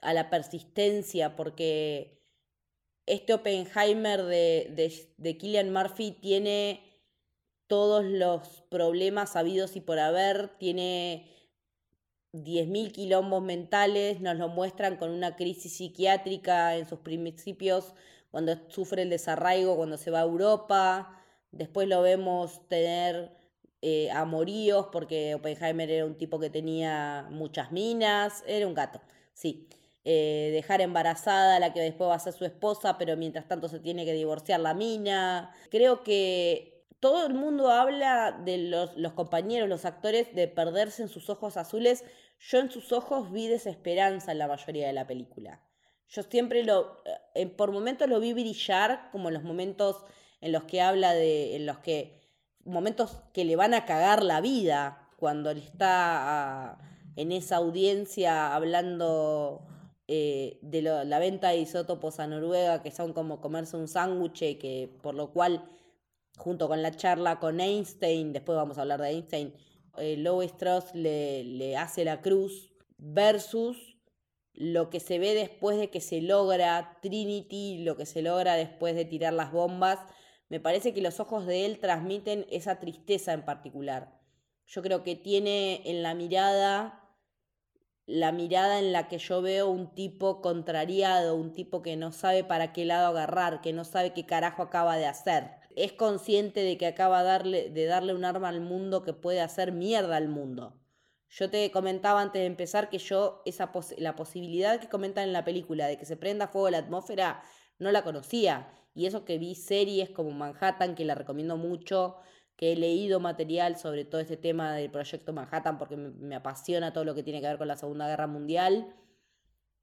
a, la, persistencia, porque este Oppenheimer de, de, de Killian Murphy tiene todos los problemas habidos y por haber, tiene 10.000 quilombos mentales, nos lo muestran con una crisis psiquiátrica en sus principios, cuando sufre el desarraigo, cuando se va a Europa, después lo vemos tener eh, amoríos, porque Oppenheimer era un tipo que tenía muchas minas, era un gato, sí. Eh, dejar embarazada a la que después va a ser su esposa, pero mientras tanto se tiene que divorciar la mina. Creo que todo el mundo habla de los, los compañeros, los actores, de perderse en sus ojos azules. Yo en sus ojos vi desesperanza en la mayoría de la película. Yo siempre lo, eh, por momentos lo vi brillar, como en los momentos en los que habla de, en los que momentos que le van a cagar la vida cuando él está en esa audiencia hablando eh, de la venta de isótopos a Noruega, que son como comerse un sándwich, que por lo cual, junto con la charla con Einstein, después vamos a hablar de Einstein, eh, Lowe Strauss le, le hace la cruz, versus lo que se ve después de que se logra Trinity, lo que se logra después de tirar las bombas me parece que los ojos de él transmiten esa tristeza en particular. Yo creo que tiene en la mirada, la mirada en la que yo veo un tipo contrariado, un tipo que no sabe para qué lado agarrar, que no sabe qué carajo acaba de hacer. Es consciente de que acaba de darle, de darle un arma al mundo que puede hacer mierda al mundo. Yo te comentaba antes de empezar que yo esa la posibilidad que comentan en la película de que se prenda fuego la atmósfera no la conocía. Y eso que vi series como Manhattan, que la recomiendo mucho, que he leído material sobre todo este tema del proyecto Manhattan porque me, apasiona todo lo que tiene que ver con la Segunda Guerra Mundial,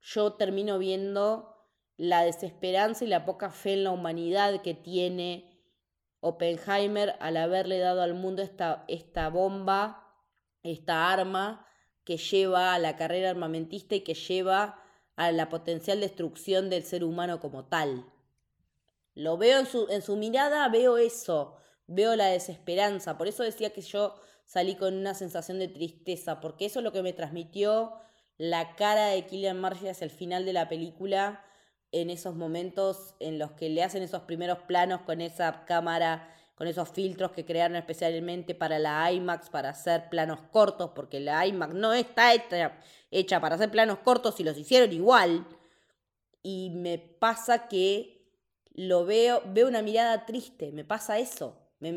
yo termino viendo la desesperanza y la poca fe en la humanidad que tiene Oppenheimer al haberle dado al mundo esta, esta bomba, esta arma que lleva a la carrera armamentista y que lleva a la potencial destrucción del ser humano como tal. Lo veo en su, en su mirada, veo eso, veo la desesperanza. Por eso decía que yo salí con una sensación de tristeza, porque eso es lo que me transmitió la cara de Killian Murphy hacia el final de la película, en esos momentos en los que le hacen esos primeros planos con esa cámara, con esos filtros que crearon especialmente para la IMAX, para hacer planos cortos, porque la IMAX no está hecha, hecha para hacer planos cortos y los hicieron igual. Y me pasa que lo veo, veo una mirada triste, me pasa eso. Me,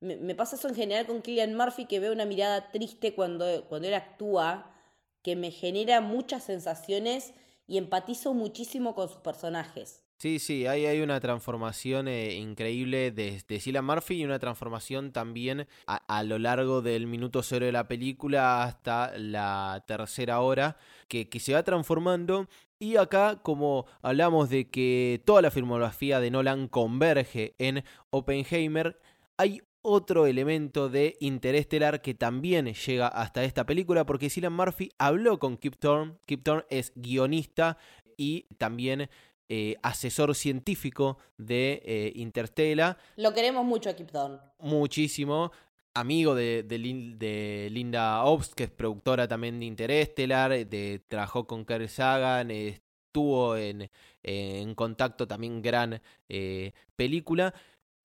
me, pasa eso en general con Killian Murphy, que veo una mirada triste cuando, cuando él actúa que me genera muchas sensaciones y empatizo muchísimo con sus personajes. Sí, sí, hay, hay una transformación eh, increíble de, de Murphy y una transformación también a, lo largo del minuto cero de la película hasta la tercera hora, que, que se va transformando. Y acá, como hablamos de que toda la filmografía de Nolan converge en Oppenheimer, hay otro elemento de Interestelar que también llega hasta esta película porque Cillian Murphy habló con Kip Thorne. Kip Thorne es guionista y también eh, asesor científico de eh, Interstellar. Lo queremos mucho a Kip Thorne. Muchísimo. Amigo de, de, Linda Obst, que es productora también de Interestelar, de, trabajó con Kerry Sagan, estuvo en, en, contacto también gran eh, película.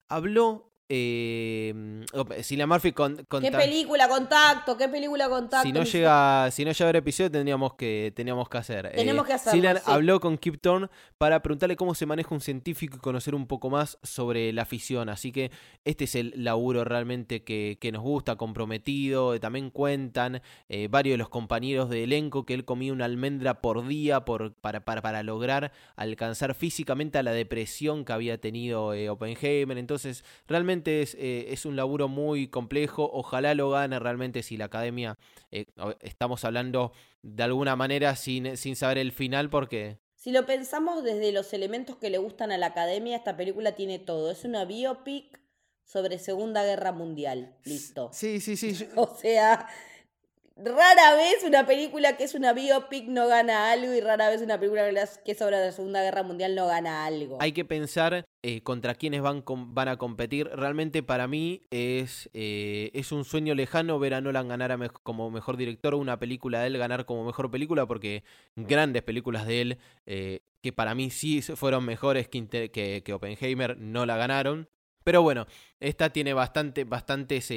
Habló eh, Cillian Murphy con, ¿Qué película contacto? ¿Qué película contacto? Si no llega, si no llega a ver episodio tendríamos que, teníamos que hacer. Eh, Tenemos que hacerlo, Cillian habló con Kip Thorne para preguntarle cómo se maneja un científico y conocer un poco más sobre la fisión. Así que este es el laburo realmente que, nos gusta, comprometido. También cuentan eh, varios de los compañeros de elenco que él comía una almendra por día por, para, para, para lograr alcanzar físicamente a la depresión que había tenido eh, Oppenheimer. Entonces, realmente eh, es, un laburo muy complejo. Ojalá lo gane realmente si la academia. Eh, estamos hablando de alguna manera sin, sin saber el final, porque. Si lo pensamos desde los elementos que le gustan a la academia, esta película tiene todo. Es una biopic sobre Segunda Guerra Mundial. Listo. Sí, sí, sí. O sea, rara vez una película que es una biopic no gana algo y rara vez una película que es sobre la Segunda Guerra Mundial no gana algo. Hay que pensar eh, contra quiénes van, van a competir. Realmente para mí es, eh, es un sueño lejano ver a Nolan ganar como mejor director o una película de él ganar como mejor película porque grandes películas de él eh, que para mí sí fueron mejores que, que, que Oppenheimer no la ganaron. Pero bueno, esta tiene bastante, bastantes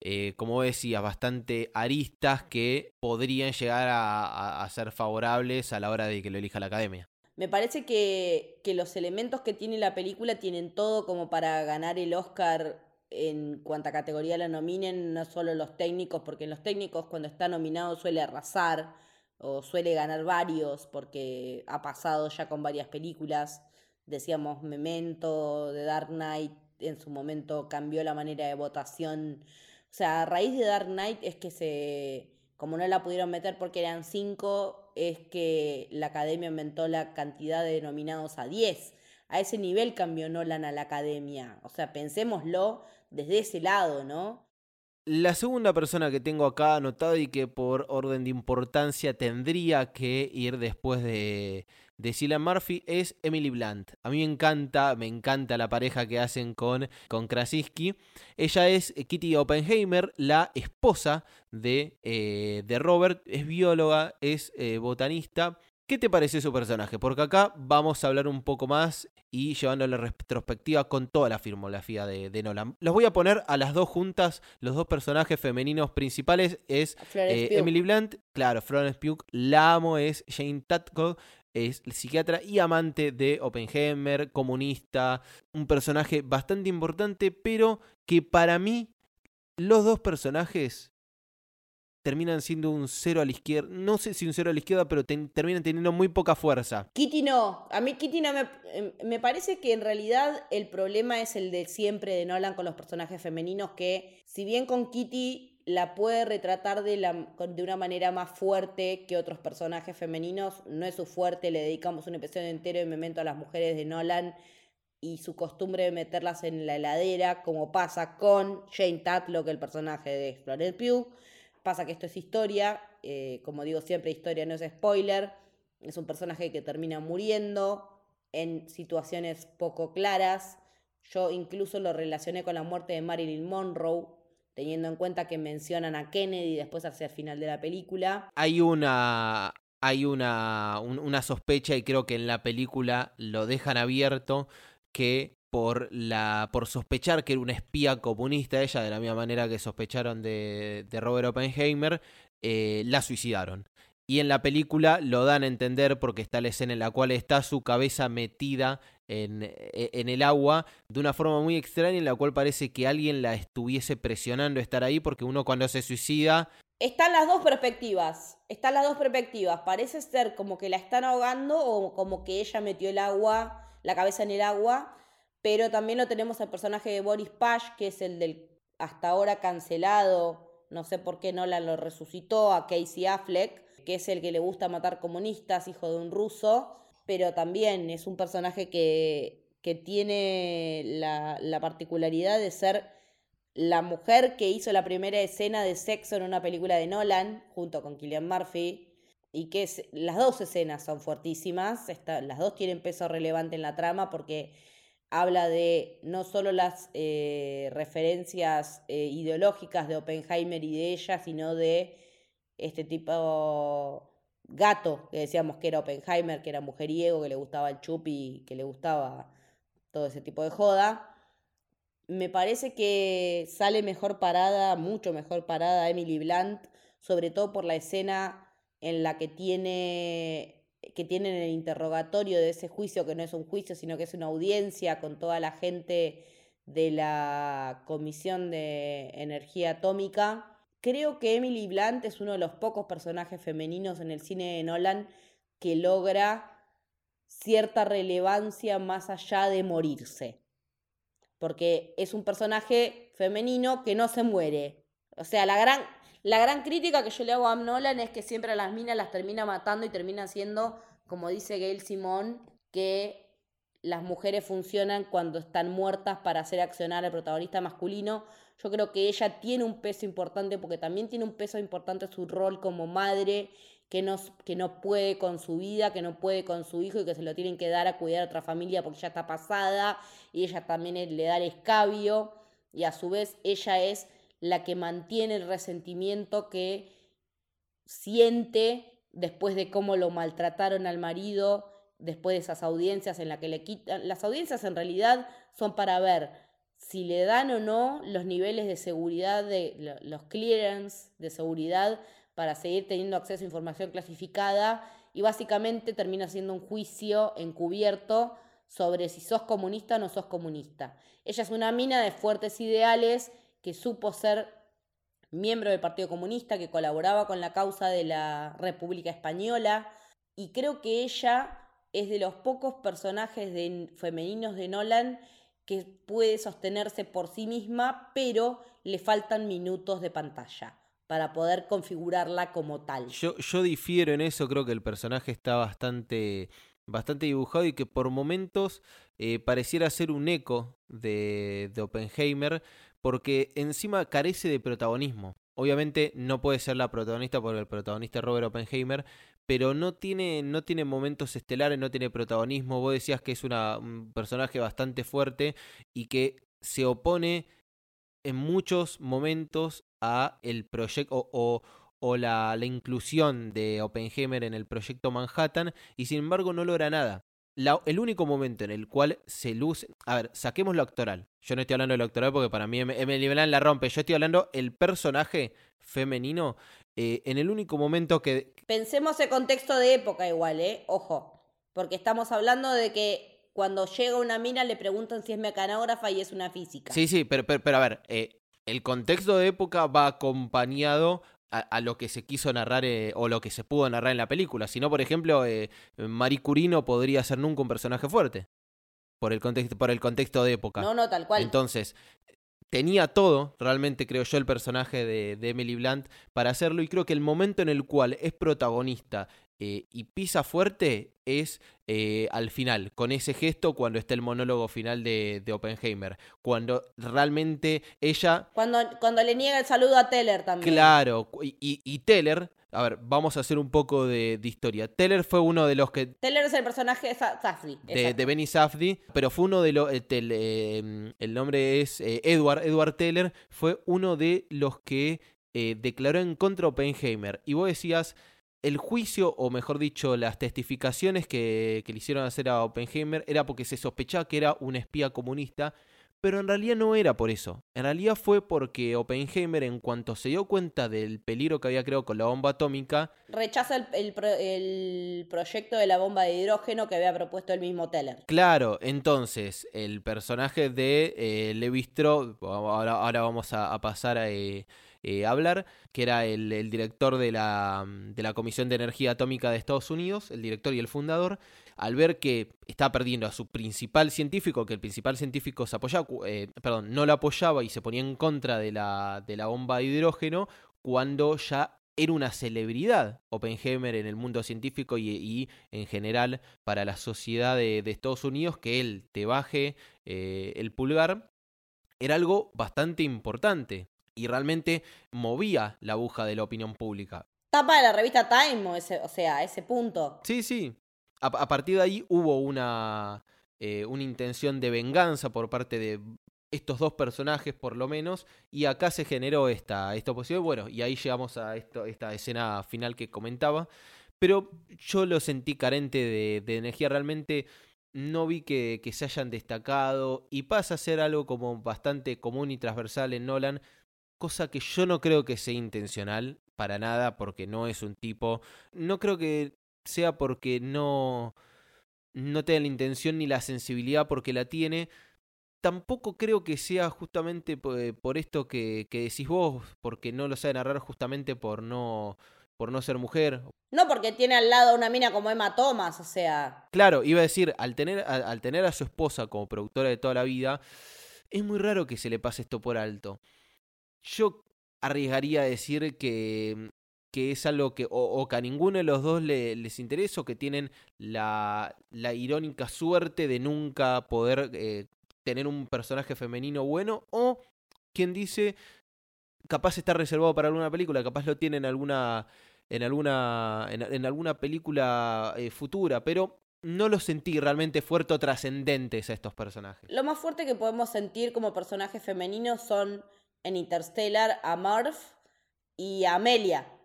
eh, como decía, bastante aristas que podrían llegar a, ser favorables a la hora de que lo elija la academia. Me parece que, los elementos que tiene la película tienen todo como para ganar el Oscar en cuanta categoría la nominen, no solo los técnicos, porque en los técnicos cuando está nominado suele arrasar o suele ganar varios, porque ha pasado ya con varias películas. Decíamos Memento, The Dark Knight, en su momento cambió la manera de votación o sea, a raíz de Dark Knight es que se, como no la pudieron meter porque eran cinco, es que la academia aumentó la cantidad de nominados a 10. A ese nivel cambió Nolan a la academia. O sea, pensémoslo desde ese lado, ¿no? La segunda persona que tengo acá anotado y que por orden de importancia tendría que ir después de, de Cillian Murphy es Emily Blunt. A mí me encanta, me encanta la pareja que hacen con, con Krasinski. Ella es Kitty Oppenheimer, la esposa de, eh, de Robert, es bióloga, es eh, botanista ¿Qué te parece su personaje? Porque acá vamos a hablar un poco más y llevando la retrospectiva con toda la filmografía de, Nolan. Los voy a poner a las dos juntas. Los dos personajes femeninos principales es eh, Emily Blunt, claro, Florence Pugh, la amo, es Jane Tatko, es psiquiatra y amante de Oppenheimer, comunista, un personaje bastante importante, pero que para mí los dos personajes terminan siendo un cero a la izquierda. No sé si un cero a la izquierda, pero terminan teniendo muy poca fuerza. Kitty no. A mí Kitty no me... Em, me parece que en realidad el problema es el de siempre de Nolan con los personajes femeninos, que si bien con Kitty la puede retratar de, la, de una manera más fuerte que otros personajes femeninos, no es su fuerte, le dedicamos un episodio entero de Memento a las mujeres de Nolan y su costumbre de meterlas en la heladera, como pasa con Jane Tatlock, el personaje de Florence Pugh. Pasa que esto es historia, eh, como digo siempre, historia no es spoiler, es un personaje que termina muriendo en situaciones poco claras. Yo incluso lo relacioné con la muerte de Marilyn Monroe, teniendo en cuenta que mencionan a Kennedy después hacia el final de la película. Hay una, hay una, una sospecha y creo que en la película lo dejan abierto que por, la, por sospechar que era una espía comunista ella, de la misma manera que sospecharon de, de Robert Oppenheimer, eh, la suicidaron. Y en la película lo dan a entender porque está la escena en la cual está su cabeza metida en, e, en, el agua de una forma muy extraña en la cual parece que alguien la estuviese presionando a estar ahí porque uno cuando se suicida... Están las dos perspectivas, están las dos perspectivas. Parece ser como que la están ahogando o como que ella metió el agua, la cabeza en el agua, pero también lo tenemos al personaje de Boris Pash, que es el del hasta ahora cancelado, no sé por qué Nolan lo resucitó, a Casey Affleck, que es el que le gusta matar comunistas, hijo de un ruso, pero también es un personaje que, que tiene la, la particularidad de ser la mujer que hizo la primera escena de sexo en una película de Nolan, junto con Killian Murphy, y que las dos escenas son fuertísimas, las dos tienen peso relevante en la trama porque habla de no solo las eh, referencias eh, ideológicas de Oppenheimer y de ella, sino de este tipo gato que decíamos que era Oppenheimer, que era mujeriego, que le gustaba el chupi, que le gustaba todo ese tipo de joda. Me parece que sale mejor parada, mucho mejor parada Emily Blunt, sobre todo por la escena en la que tiene que tienen el interrogatorio de ese juicio, que no es un juicio, sino que es una audiencia con toda la gente de la Comisión de Energía Atómica. Creo que Emily Blunt es uno de los pocos personajes femeninos en el cine de Nolan que logra cierta relevancia más allá de morirse. Porque es un personaje femenino que no se muere. O sea, la gran, la gran crítica que yo le hago a Nolan es que siempre a las minas las termina matando y termina siendo, como dice Gail Simón, que las mujeres funcionan cuando están muertas para hacer accionar al protagonista masculino. Yo creo que ella tiene un peso importante porque también tiene un peso importante su rol como madre, que no, que no puede con su vida, que no puede con su hijo y que se lo tienen que dar a cuidar a otra familia porque ya está pasada y ella también le da el escabio y a su vez ella es la que mantiene el resentimiento que siente después de cómo lo maltrataron al marido, después de esas audiencias en las que le quitan. Las audiencias en realidad son para ver si le dan o no los niveles de seguridad, de los clearance de seguridad para seguir teniendo acceso a información clasificada y básicamente termina siendo un juicio encubierto sobre si sos comunista o no sos comunista. Ella es una mina de fuertes ideales que supo ser miembro del Partido Comunista, que colaboraba con la causa de la República Española, y creo que ella es de los pocos personajes femeninos de Nolan que puede sostenerse por sí misma, pero le faltan minutos de pantalla para poder configurarla como tal. Yo, yo difiero en eso, creo que el personaje está bastante, bastante dibujado y que por momentos eh, pareciera ser un eco de, de Oppenheimer, porque encima carece de protagonismo. Obviamente no puede ser la protagonista porque el protagonista es Robert Oppenheimer, pero no tiene, no tiene momentos estelares, no tiene protagonismo. Vos decías que es un personaje bastante fuerte y que se opone en muchos momentos a el proyecto o, la, inclusión de Oppenheimer en el proyecto Manhattan y sin embargo no logra nada el único momento en el cual se luce. A ver, saquemos lo actoral. Yo no estoy hablando de lo actoral porque para mí Emily Blunt la rompe. Yo estoy hablando el personaje femenino. Eh, en el único momento que. Pensemos el contexto de época igual, ¿eh? Ojo. Porque estamos hablando de que cuando llega una mina le preguntan si es mecanógrafa y es una física. Sí, sí, pero, pero, a ver, eh, el contexto de época va acompañado a, lo que se quiso narrar eh, o lo que se pudo narrar en la película. Si no, por ejemplo, eh, Marie Curie no podría ser nunca un personaje fuerte. Por el, contexto, por el contexto de época. No, no, tal cual. Entonces, tenía todo, realmente creo yo, el personaje de, de, Emily Blunt para hacerlo. Y creo que el momento en el cual es protagonista eh, y pisa fuerte es eh, al final, con ese gesto cuando está el monólogo final de, de Oppenheimer, cuando realmente ella... Cuando, cuando le niega el saludo a Teller también. Claro, y, y, Teller, a ver, vamos a hacer un poco de, historia. Teller fue uno de los que... Teller es el personaje de Safdie. De, de, Benny Safdie, pero fue uno de los... Eh, eh, el nombre es eh, Edward, Edward Teller, fue uno de los que declaró en contra de Oppenheimer. Y vos decías, el juicio, o mejor dicho, las testificaciones que, que le hicieron hacer a Oppenheimer era porque se sospechaba que era un espía comunista pero en realidad no era por eso. En realidad fue porque Oppenheimer, en cuanto se dio cuenta del peligro que había creado con la bomba atómica, rechaza el, proyecto de la bomba de hidrógeno que había propuesto el mismo Teller. Claro, entonces el personaje de eh, Levi Strauss, ahora, vamos a, pasar a, eh, eh, hablar, que era el, el director de la, de la Comisión de Energía Atómica de Estados Unidos, el director y el fundador, al ver que está perdiendo a su principal científico, que el principal científico se apoyaba, eh, perdón, no lo apoyaba y se ponía en contra de la, de la bomba de hidrógeno, cuando ya era una celebridad Oppenheimer en el mundo científico y, en general para la sociedad de, Estados Unidos, que él te baje eh, el pulgar, era algo bastante importante y realmente movía la aguja de la opinión pública. Tapa de la revista Time, o, ese, o sea, ese punto. Sí, sí, a, partir de ahí hubo una, eh, una intención de venganza por parte de estos dos personajes por lo menos y acá se generó esta, esta oposición. Bueno y ahí llegamos a esta escena final que comentaba. Pero yo lo sentí carente de, de energía. Realmente no vi que, que, se hayan destacado y pasa a ser algo como bastante común y transversal en Nolan cosa que yo no creo que sea intencional para nada porque no es un tipo. No creo que sea porque no, no tenga la intención ni la sensibilidad porque la tiene. Tampoco creo que sea justamente por, esto que, que, decís vos, porque no lo sabe narrar justamente por no, por no ser mujer. No, porque tiene al lado una mina como Emma Thomas, o sea. Claro, iba a decir, al tener, al tener a su esposa como productora de toda la vida, es muy raro que se le pase esto por alto. Yo arriesgaría a decir que que es algo que o, que a ninguno de los dos les interesa o que tienen la, la irónica suerte de nunca poder eh, tener un personaje femenino bueno o quien dice capaz está reservado para alguna película, capaz lo tiene en alguna en alguna en, alguna película eh, futura, pero no lo sentí realmente fuerte o trascendentes a estos personajes. Lo más fuerte que podemos sentir como personajes femeninos son en Interstellar a Marv y a Amelia.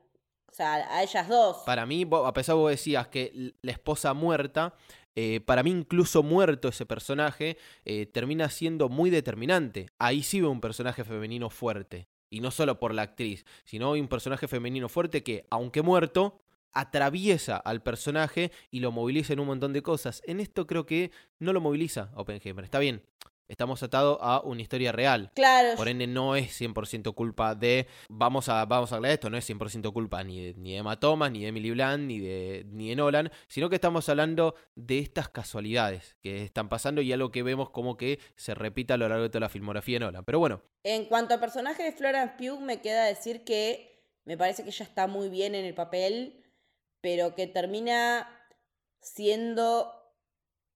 O sea, a ellas dos. Para mí, a pesar de vos decías que la esposa muerta, eh, para mí incluso muerto ese personaje, eh, termina siendo muy determinante. Ahí sí veo un personaje femenino fuerte. Y no solo por la actriz, sino un personaje femenino fuerte que, aunque muerto, atraviesa al personaje y lo moviliza en un montón de cosas. En esto creo que no lo moviliza Oppenheimer. Está bien, estamos atados a una historia real. Claro. Por ende, no es 100% culpa de. Vamos a, vamos a hablar de esto, no es 100% culpa ni de, ni de Emma Thomas, ni de Emily Blunt, ni de, ni de Nolan, sino que estamos hablando de estas casualidades que están pasando y algo que vemos como que se repita a lo largo de toda la filmografía de Nolan. Pero bueno. En cuanto al personaje de Florence Pugh, me queda decir que me parece que ella está muy bien en el papel, pero que termina siendo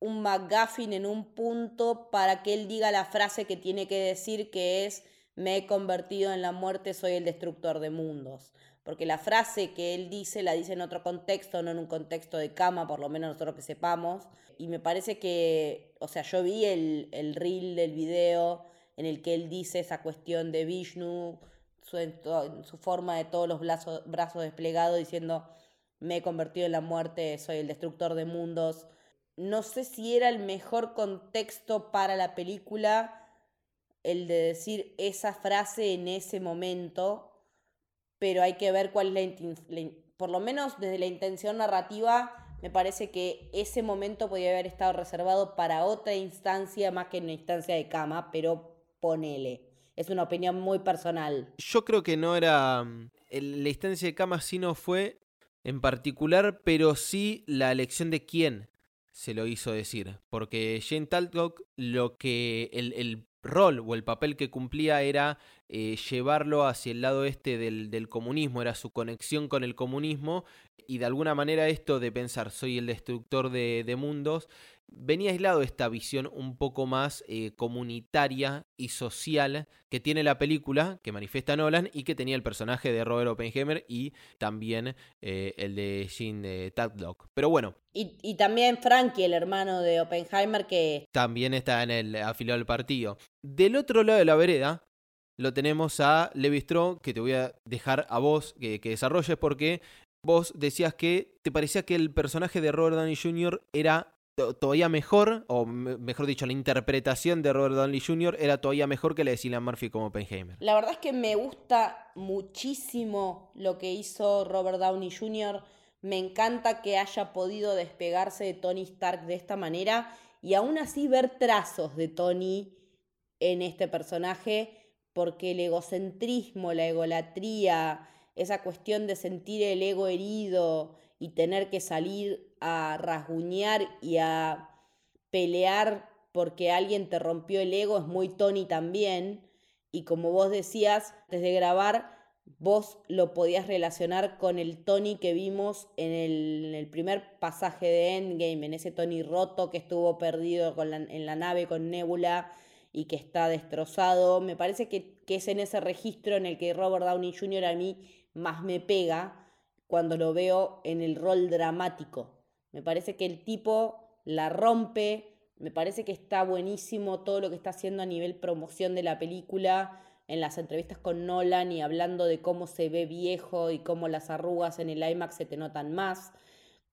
un McGuffin en un punto para que él diga la frase que tiene que decir que es me he convertido en la muerte, soy el destructor de mundos. Porque la frase que él dice la dice en otro contexto, no en un contexto de cama, por lo menos nosotros que sepamos. Y me parece que, o sea, yo vi el, el reel del video en el que él dice esa cuestión de Vishnu, su, su forma de todos los brazos, brazos desplegados, diciendo me he convertido en la muerte, soy el destructor de mundos no sé si era el mejor contexto para la película el de decir esa frase en ese momento, pero hay que ver cuál es la, por lo menos desde la intención narrativa, me parece que ese momento podía haber estado reservado para otra instancia más que una instancia de cama, pero ponele. Es una opinión muy personal. Yo creo que no era. Mm, la instancia de cama sí no fue en particular, pero sí la elección de quién se lo hizo decir. Porque Jane Talcock, lo que. El, rol o el papel que cumplía era eh, llevarlo hacia el lado este del, del, comunismo, era su conexión con el comunismo y de alguna manera esto de pensar soy el destructor de, de mundos venía aislado esta visión un poco más eh, comunitaria y social que tiene la película, que manifiesta Nolan, y que tenía el personaje de Robert Oppenheimer y también eh, el de Gene Tadlock. Pero bueno. Y, también Frankie, el hermano de Oppenheimer, que... También está en el afiliado del partido. Del otro lado de la vereda, lo tenemos a Levi Strauss, que te voy a dejar a vos que, desarrolles porque vos decías que te parecía que el personaje de Robert Downey Jr. era todavía mejor, o mejor dicho, la interpretación de Robert Downey Jr. era todavía mejor que la de Cillian Murphy como Oppenheimer. La verdad es que me gusta muchísimo lo que hizo Robert Downey Jr. Me encanta que haya podido despegarse de Tony Stark de esta manera y aún así ver trazos de Tony en este personaje, porque el egocentrismo, la egolatría, esa cuestión de sentir el ego herido y tener que salir a rasguñar y a pelear porque alguien te rompió el ego es muy Tony también. Y como vos decías, desde grabar, vos lo podías relacionar con el Tony que vimos en el, primer pasaje de Endgame, en ese Tony roto que estuvo perdido en la nave con Nebula y que está destrozado. Me parece que, que es en ese registro en el que Robert Downey Jr. a mí más me pega cuando lo veo en el rol dramático. Me parece que el tipo la rompe, me parece que está buenísimo todo lo que está haciendo a nivel promoción de la película, en las entrevistas con Nolan y hablando de cómo se ve viejo y cómo las arrugas en el IMAX se te notan más.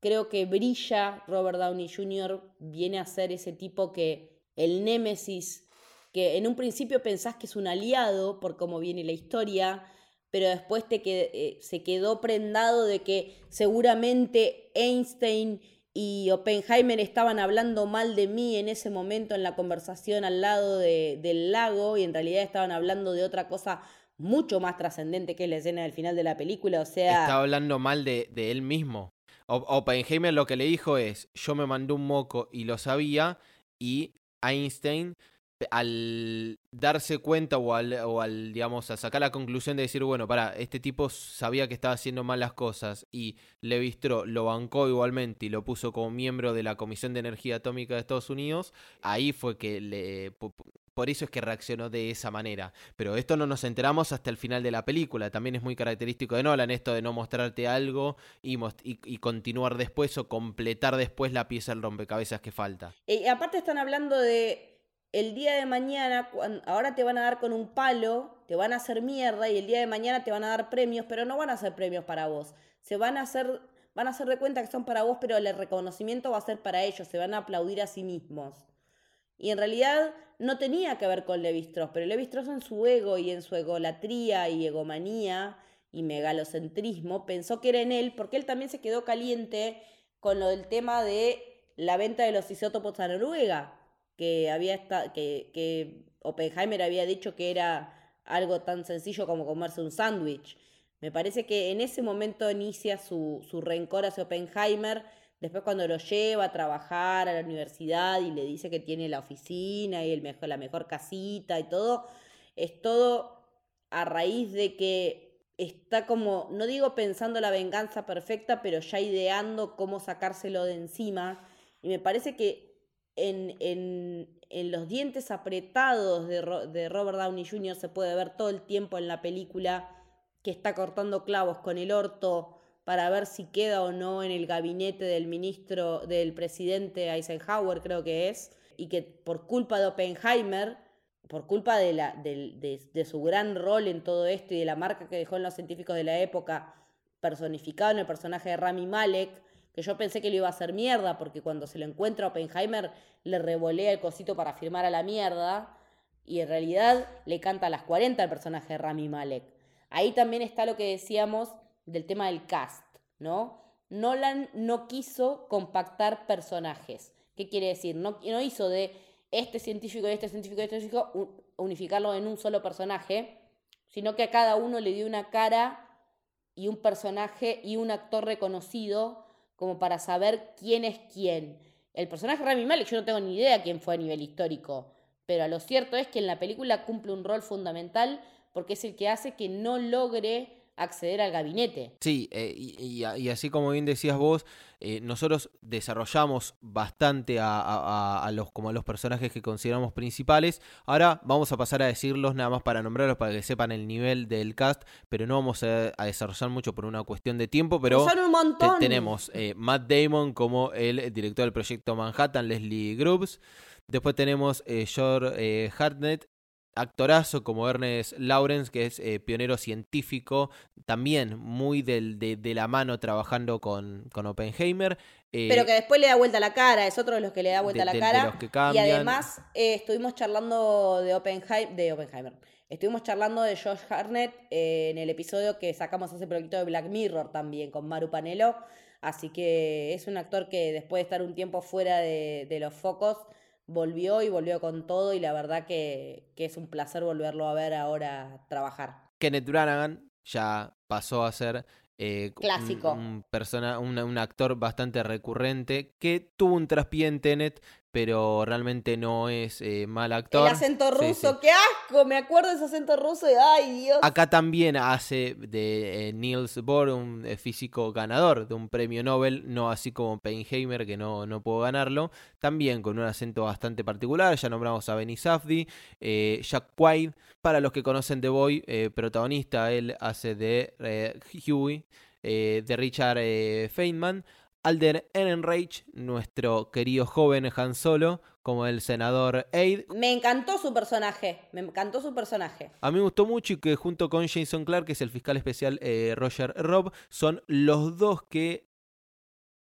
Creo que brilla Robert Downey Jr., viene a ser ese tipo que el némesis, que en un principio pensás que es un aliado por cómo viene la historia, pero después te eh, se quedó prendado de que seguramente Einstein y Oppenheimer estaban hablando mal de mí en ese momento en la conversación al lado del lago y en realidad estaban hablando de otra cosa mucho más trascendente que es la escena del final de la película, o sea... Estaba hablando mal de, de él mismo. Oppenheimer lo que le dijo es, yo me mandé un moco y lo sabía, y Einstein al darse cuenta o al, o al, digamos, a sacar la conclusión de decir, bueno, para, este tipo sabía que estaba haciendo mal las cosas y Levistro lo bancó igualmente y lo puso como miembro de la Comisión de Energía Atómica de Estados Unidos, ahí fue que le... Por eso es que reaccionó de esa manera. Pero esto no nos enteramos hasta el final de la película. También es muy característico de Nolan esto de no mostrarte algo y, y, continuar después o completar después la pieza del rompecabezas que falta. Y aparte están hablando de el día de mañana, ahora te van a dar con un palo, te van a hacer mierda y el día de mañana te van a dar premios, pero no van a ser premios para vos. Se van a hacer, van a hacer de cuenta que son para vos, pero el reconocimiento va a ser para ellos, se van a aplaudir a sí mismos. Y en realidad no tenía que ver con Levi-Strauss, pero Levi-Strauss en su ego y en su egolatría y egomanía y megalocentrismo pensó que era en él, porque él también se quedó caliente con lo del tema de la venta de los isótopos a Noruega que, había que, que Oppenheimer había dicho que era algo tan sencillo como comerse un sándwich. Me parece que en ese momento inicia su, su rencor hacia Oppenheimer, después cuando lo lleva a trabajar a la universidad y le dice que tiene la oficina y el mejor, la mejor casita y todo, es todo a raíz de que está como, no digo pensando la venganza perfecta, pero ya ideando cómo sacárselo de encima. Y me parece que en, en, en los dientes apretados de, de, Robert Downey Jr. se puede ver todo el tiempo en la película que está cortando clavos con el orto para ver si queda o no en el gabinete del ministro, del presidente Eisenhower, creo que es, y que por culpa de Oppenheimer, por culpa de, la, de, su gran rol en todo esto y de la marca que dejó en los científicos de la época, personificado en el personaje de Rami Malek, que yo pensé que lo iba a hacer mierda, porque cuando se lo encuentra a Oppenheimer le revolea el cosito para firmar a la mierda, y en realidad le canta a las 40 al personaje de Rami Malek. Ahí también está lo que decíamos del tema del cast, ¿no? Nolan no quiso compactar personajes. ¿Qué quiere decir? No, no hizo de este científico y este científico y este científico unificarlo en un solo personaje, sino que a cada uno le dio una cara y un personaje y un actor reconocido como para saber quién es quién. El personaje Rami Malek, yo no tengo ni idea quién fue a nivel histórico. pero lo cierto es que en la película cumple un rol fundamental porque es el que hace que no logre acceder al gabinete. Sí, eh, y, así como bien decías vos, eh, nosotros desarrollamos bastante a, los, como a los personajes que consideramos principales. Ahora vamos a pasar a decirlos nada más para nombrarlos, para que sepan el nivel del cast, pero no vamos a, desarrollar mucho por una cuestión de tiempo, pero son un montón. tenemos eh, Matt Damon como el director del proyecto Manhattan, Leslie Groves. Después tenemos George Hartnett, actorazo como Ernest Lawrence, que es eh, pionero científico, también muy del, de, la mano trabajando con, con Oppenheimer. Eh, Pero que después le da vuelta la cara, es otro de los que le da vuelta la cara. y además eh, estuvimos charlando de, Oppenheimer, de Oppenheimer. Estuvimos charlando de Josh Harnett en el episodio que sacamos hace poquito de Black Mirror también con Maru Panelo. Así que es un actor que después de estar un tiempo fuera de, de los focos, volvió y volvió con todo y la verdad que, es un placer volverlo a ver ahora trabajar. Kenneth Branagh ya pasó a ser eh, Clásico. Un, persona, un, actor bastante recurrente que tuvo un traspié en Tenet, pero realmente no es eh, mal actor. El acento ruso, qué asco, me acuerdo de ese acento ruso y ay Dios. Acá también hace de eh, Niels Bohr un eh, físico ganador de un premio Nobel, no así como Peinheimer que no, no pudo ganarlo, también con un acento bastante particular, ya nombramos a Benny Safdie, Jack White, para los que conocen The Boy, protagonista, él hace de Huey, de Richard Feynman. Alden Ehrenreich, nuestro querido joven Han Solo, como el senador Aide. Me encantó su personaje, me encantó su personaje. A mí me gustó mucho y que junto con Jason Clark, que es el fiscal especial eh, Roger Robb, son los dos que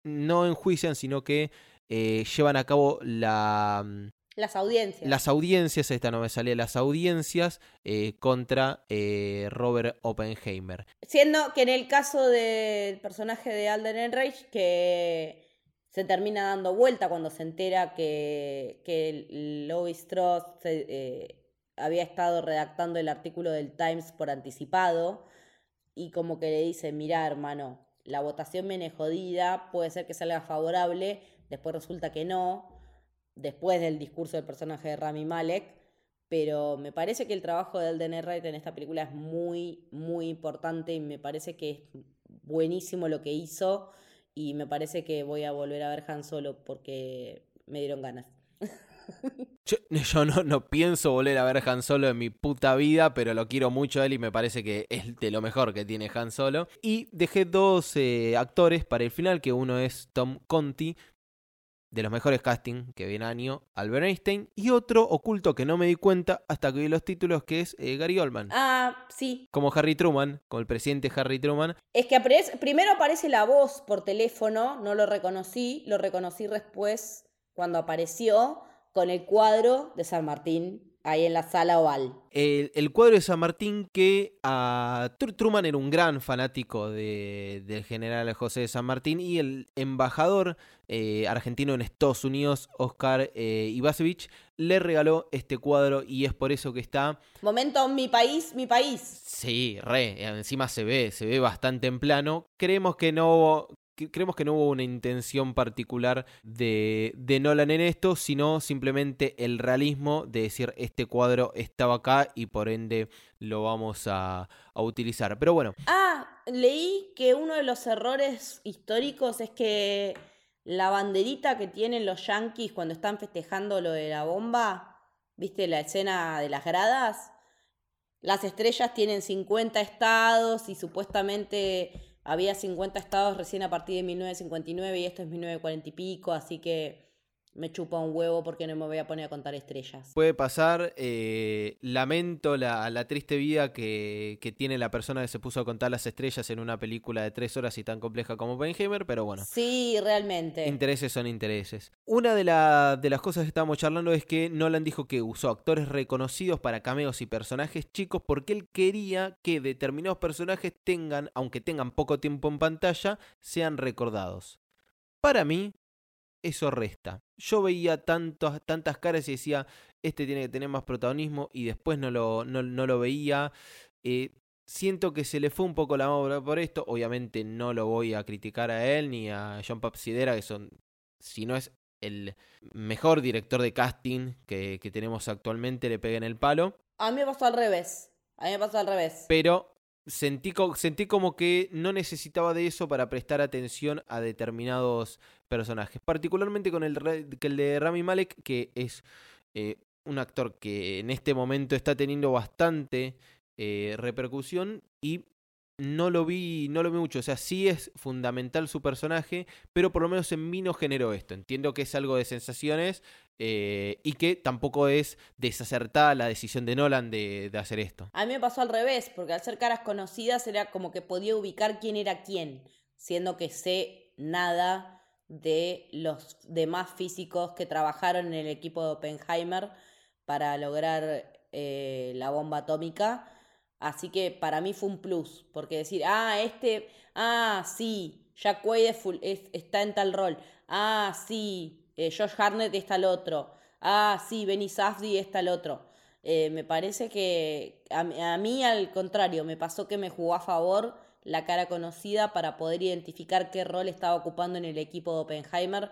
no enjuician, sino que eh, llevan a cabo la mm, las audiencias. Las audiencias, esta no me salía, las audiencias eh, contra eh, Robert Oppenheimer. Siendo que en el caso del personaje de Alden Enrich, que se termina dando vuelta cuando se entera que, que Lois Strauss eh, había estado redactando el artículo del Times por anticipado y como que le dice, mira hermano, la votación viene jodida, puede ser que salga favorable, después resulta que no después del discurso del personaje de Rami Malek, pero me parece que el trabajo de Alden Ehrenreich en esta película es muy, muy importante y me parece que es buenísimo lo que hizo y me parece que voy a volver a ver Han Solo porque me dieron ganas. Yo, no, no, pienso volver a ver Han Solo en mi puta vida, pero lo quiero mucho él y me parece que es de lo mejor que tiene Han Solo. Y dejé dos eh, actores para el final, que uno es Tom Conti, de los mejores casting que viene año, Albert Einstein, y otro oculto que no me di cuenta hasta que vi los títulos, que es eh, Gary Oldman. Ah, sí. Como Harry Truman, como el presidente Harry Truman. Es que primero aparece la voz por teléfono, no lo reconocí, lo reconocí después cuando apareció con el cuadro de San Martín ahí en la sala oval. El, cuadro de San Martín que a Truman era un gran fanático del general José de San Martín y el embajador eh, argentino en Estados Unidos, Oscar eh, Ibasevich, le regaló este cuadro y es por eso que está... Momento, mi país, mi país. Sí, re, encima se ve, se ve bastante en plano. Creemos que no, creemos que no hubo una intención particular de, de, Nolan en esto, sino simplemente el realismo de decir este cuadro estaba acá y por ende lo vamos a, a utilizar. Pero bueno. Ah, leí que uno de los errores históricos es que la banderita que tienen los yankees cuando están festejando lo de la bomba, ¿viste la escena de las gradas? Las estrellas tienen 50 estados y supuestamente había 50 estados recién a partir de 1959 y esto es 1940 y pico, así que me chupa un huevo porque no me voy a poner a contar estrellas. Puede pasar, eh, lamento la, la, triste vida que, que, tiene la persona que se puso a contar las estrellas en una película de tres horas y tan compleja como Benheimer, pero bueno. Sí, realmente. Intereses son intereses. Una de, la, de las cosas que estábamos charlando es que Nolan dijo que usó actores reconocidos para cameos y personajes chicos porque él quería que determinados personajes tengan, aunque tengan poco tiempo en pantalla, sean recordados. Para mí, eso resta. Yo veía tantos, tantas caras y decía, este tiene que tener más protagonismo y después no lo, no, lo veía. Eh, siento que se le fue un poco la obra por esto. Obviamente no lo voy a criticar a él ni a John Papsidera, que son, si no es el mejor director de casting que, que tenemos actualmente le pegue en el palo. A mí me pasó al revés. A mí me pasó al revés. Pero sentí, sentí como que no necesitaba de eso para prestar atención a determinados personajes. Particularmente con el, el de Rami Malek, que es eh, un actor que en este momento está teniendo bastante eh, repercusión y no lo vi, no lo vi mucho. O sea, sí es fundamental su personaje, pero por lo menos en mí no generó esto. Entiendo que es algo de sensaciones eh, y que tampoco es desacertada la decisión de Nolan de, hacer esto. A mí me pasó al revés, porque al ser caras conocidas era como que podía ubicar quién era quién, siendo que sé nada de los demás físicos que trabajaron en el equipo de Oppenheimer para lograr eh, la bomba atómica. Así que para mí fue un plus, porque decir, ah, este, ah, sí, Jack Wade está en tal rol, ah, sí, eh, Josh Harnett está el otro, ah, sí, Benny Safdie está el otro. Eh, me parece que a, a, mí al contrario, me pasó que me jugó a favor la cara conocida para poder identificar qué rol estaba ocupando en el equipo de Oppenheimer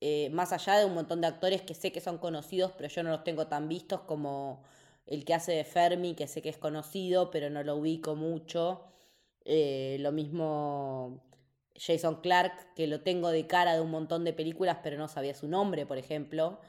eh, más allá de un montón de actores que sé que son conocidos, pero yo no los tengo tan vistos como el que hace de Fermi, que sé que es conocido, pero no lo ubico mucho. Eh, lo mismo Jason Clark, que lo tengo de cara de un montón de películas, pero no sabía su nombre, por ejemplo.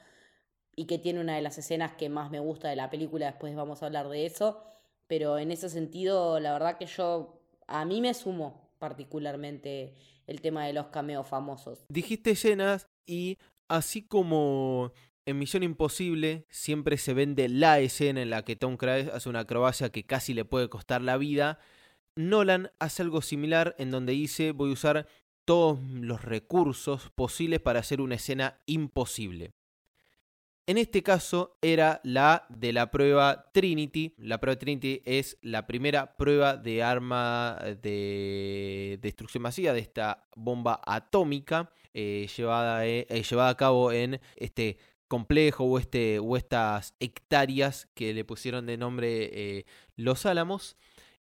Y que tiene una de las escenas que más me gusta de la película, después vamos a hablar de eso. Pero en ese sentido, la verdad que yo, a mí me sumo particularmente el tema de los cameos famosos. Dijiste escenas y así como en Misión Imposible siempre se vende la escena en la que Tom Cruise hace una acrobacia que casi le puede costar la vida, Nolan hace algo similar en donde dice voy a usar todos los recursos posibles para hacer una escena imposible. En este caso era la de la prueba Trinity. La prueba Trinity es la primera prueba de arma de destrucción masiva de esta bomba atómica eh, llevada, eh, eh, llevada a cabo en este complejo o, este, o estas hectáreas que le pusieron de nombre Los Álamos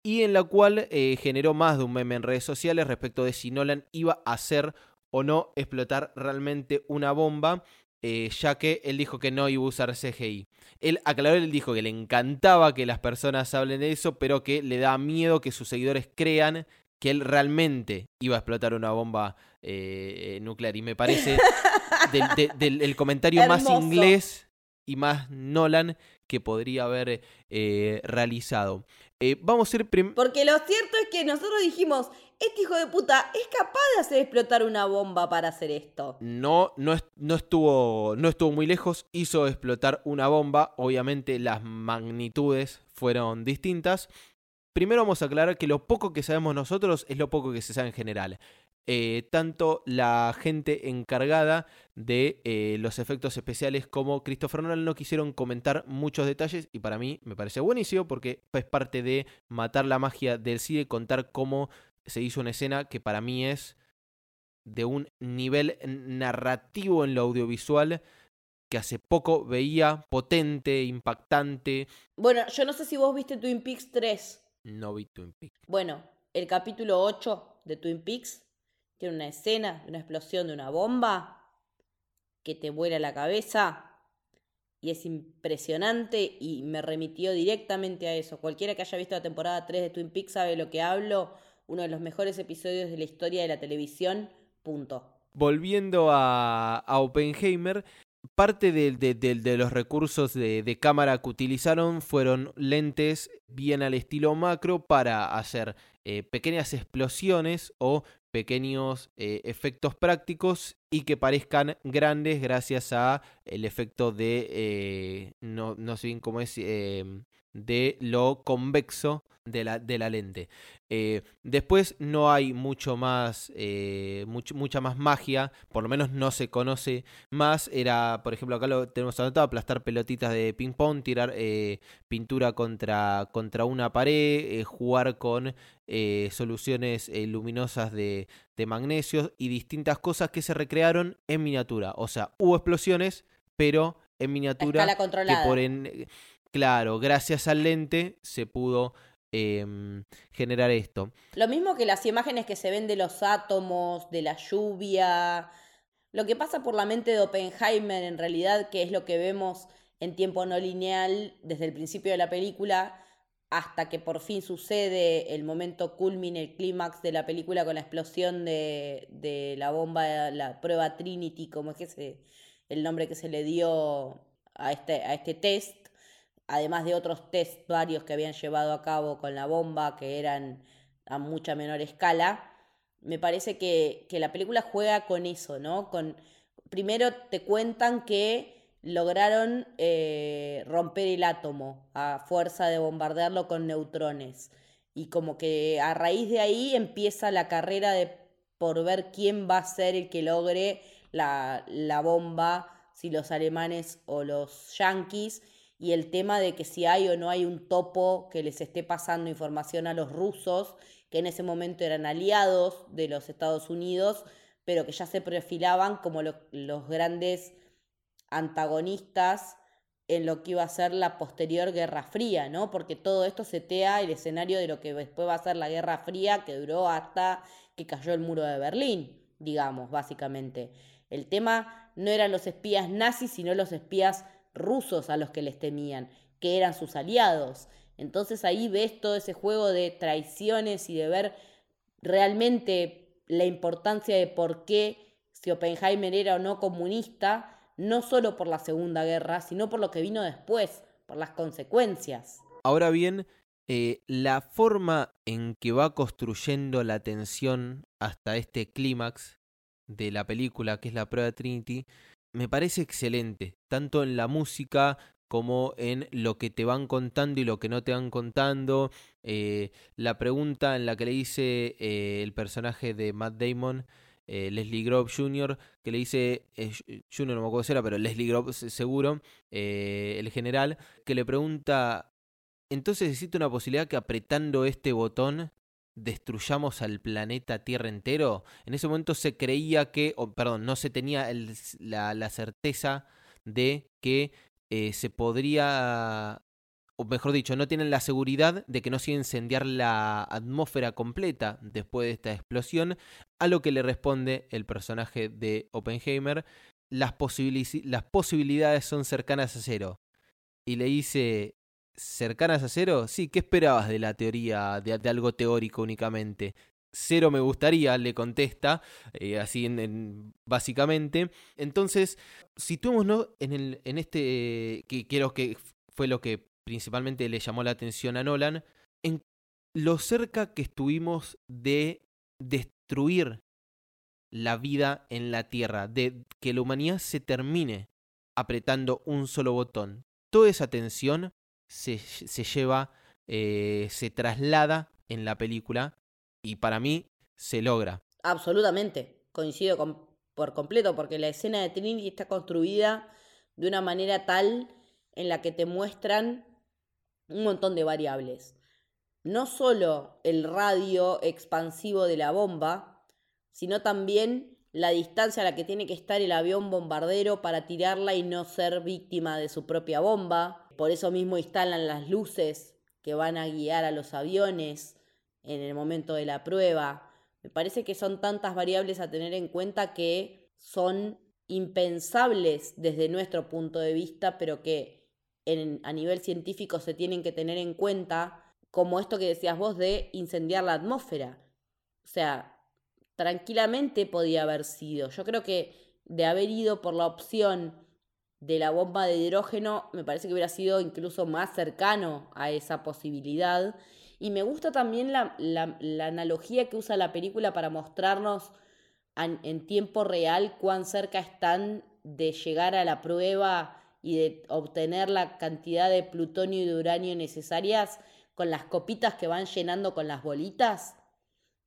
y en la cual generó más de un meme en redes sociales respecto de si Nolan iba a hacer o no explotar realmente una bomba eh, ya que él dijo que no iba a usar CGI. Él aclaró, él dijo que le encantaba que las personas hablen de eso, pero que le da miedo que sus seguidores crean que él realmente iba a explotar una bomba eh, nuclear. Y me parece del, el comentario más inglés y más Nolan que podría haber eh, realizado. vamos a ir Porque lo cierto es que nosotros dijimos, este hijo de puta es capaz de hacer explotar una bomba para hacer esto. No, no, no, estuvo, no estuvo muy lejos, hizo explotar una bomba, obviamente las magnitudes fueron distintas. Primero vamos a aclarar que lo poco que sabemos nosotros es lo poco que se sabe en general. Eh, tanto la gente encargada de eh, los efectos especiales como Christopher Nolan no quisieron comentar muchos detalles y para mí me parece buenísimo porque es parte de matar la magia del cine, contar cómo se hizo una escena que para mí es de un nivel narrativo en lo audiovisual que hace poco veía potente, impactante. Bueno, yo no sé si vos viste Twin Peaks 3. No vi Twin Peaks. Bueno, el capítulo 8 de Twin Peaks tiene una escena de una explosión de una bomba que te vuela la cabeza y es impresionante y me remitió directamente a eso. Cualquiera que haya visto la temporada 3 de Twin Peaks sabe lo que hablo uno de los mejores episodios de la historia de la televisión, punto. Volviendo a, Oppenheimer, parte de, los recursos de, cámara que utilizaron fueron lentes bien al estilo macro para hacer eh, pequeñas explosiones o pequeños eh, efectos prácticos y que parezcan grandes gracias a el efecto de eh, no, no sé bien cómo es de lo convexo de la, de la lente. Eh, después no hay mucho más, eh, mucha más magia, por lo menos no se conoce más. Era, por ejemplo, acá lo tenemos anotado, aplastar pelotitas de ping pong, tirar eh, pintura contra, contra una pared, jugar con soluciones luminosas de, de magnesio y distintas cosas que se recrearon en miniatura. O sea, hubo explosiones, pero en miniatura. Que por en, claro, gracias al lente se pudo Em, generar esto. Lo mismo que las imágenes que se ven de los átomos, de la lluvia. lo que pasa por la mente de Oppenheimer en realidad, que es lo que vemos en tiempo no lineal desde el principio de la película hasta que por fin sucede el momento culmine, el clímax de la película con la explosión de, la bomba, la prueba Trinity, como es que es el nombre que se le dio a este, a este test, además de otros test varios que habían llevado a cabo con la bomba, que eran a mucha menor escala, me parece que, que la película juega con eso, ¿no? Con, primero te cuentan que lograron eh, romper el átomo a fuerza de bombardearlo con neutrones. Y como que a raíz de ahí empieza la carrera de por ver quién va a ser el que logre la, la bomba, si los alemanes o los yanquis, y el tema de que si hay o no hay un topo que les esté pasando información a los rusos, que en ese momento eran aliados de los Estados Unidos, pero que ya se perfilaban como los grandes antagonistas en lo que iba a ser la posterior Guerra Fría, ¿no? Porque todo esto setea el escenario de lo que después va a ser la Guerra Fría, que duró hasta que cayó el muro de Berlín, digamos, básicamente. El tema no eran los espías nazis, sino los espías rusos a los que les temían, que eran sus aliados. Entonces ahí ves todo ese juego de traiciones y de ver realmente la importancia de por qué si Oppenheimer era o no comunista, no solo por la Segunda Guerra, sino por lo que vino después, por las consecuencias. Ahora bien, eh, la forma en que va construyendo la tensión hasta este clímax de la película, que es la prueba de Trinity, me parece excelente, tanto en la música como en lo que te van contando y lo que no te van contando. Eh, la pregunta en la que le dice eh, el personaje de Matt Damon eh, Leslie Grove Jr., que le dice, Jr. no me acuerdo si era, pero Leslie Grove seguro, el general, que le pregunta, entonces existe una posibilidad que apretando este botón destruyamos al planeta Tierra entero. En ese momento se creía que, perdón, no se tenía la, certeza de que se podría o mejor dicho, no tienen la seguridad de que no se incendiar la atmósfera completa después de esta explosión, a lo que le responde el personaje de Oppenheimer, las posibilidades son cercanas a cero. Y le dice, ¿cercanas a cero? Sí, ¿qué esperabas de la teoría, de, algo teórico únicamente? Cero me gustaría, le contesta, eh, así en, básicamente. Entonces, situémonos en, el, en este, que quiero que fue lo que principalmente le llamó la atención a Nolan, en lo cerca que estuvimos de destruir la vida en la Tierra, de que la humanidad se termine apretando un solo botón. Toda esa tensión se, se lleva, eh, se traslada en la película y para mí se logra. Absolutamente, coincido con, por completo, porque la escena de Trinity está construida de una manera tal en la que te muestran un montón de variables. No solo el radio expansivo de la bomba, sino también la distancia a la que tiene que estar el avión bombardero para tirarla y no ser víctima de su propia bomba. Por eso mismo instalan las luces que van a guiar a los aviones en el momento de la prueba. Me parece que son tantas variables a tener en cuenta que son impensables desde nuestro punto de vista, pero que a nivel científico se tienen que tener en cuenta, como esto que decías vos de incendiar la atmósfera. O sea, tranquilamente podía haber sido. Yo creo que de haber ido por la opción de la bomba de hidrógeno, me parece que hubiera sido incluso más cercano a esa posibilidad. Y me gusta también la, la, analogía que usa la película para mostrarnos en tiempo real cuán cerca están de llegar a la prueba y de obtener la cantidad de plutonio y de uranio necesarias con las copitas que van llenando con las bolitas,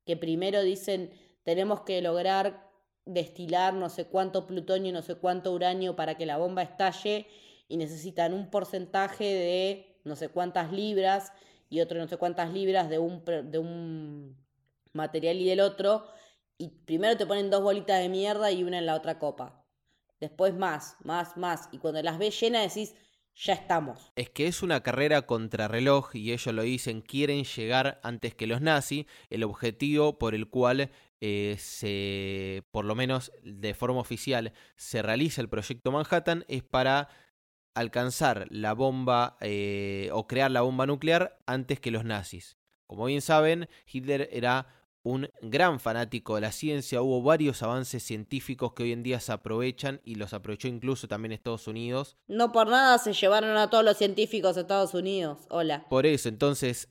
que primero dicen tenemos que lograr destilar no sé cuánto plutonio, no sé cuánto uranio para que la bomba estalle y necesitan un porcentaje de no sé cuántas libras y otro no sé cuántas libras de un, de un material y del otro, y primero te ponen dos bolitas de mierda y una en la otra copa después más, más, más. Y cuando las ves llenas decís, ya estamos. Es que es una carrera contrarreloj y ellos lo dicen, quieren llegar antes que los nazis, el objetivo por el cual eh, se, por lo menos de forma oficial, se realiza el proyecto Manhattan es para alcanzar la bomba eh, o crear la bomba nuclear antes que los nazis. Como bien saben, Hitler era un gran fanático de la ciencia, hubo varios avances científicos que hoy en día se aprovechan y los aprovechó incluso también Estados Unidos. No por nada se llevaron a todos los científicos a Estados Unidos. Hola. Por eso, entonces,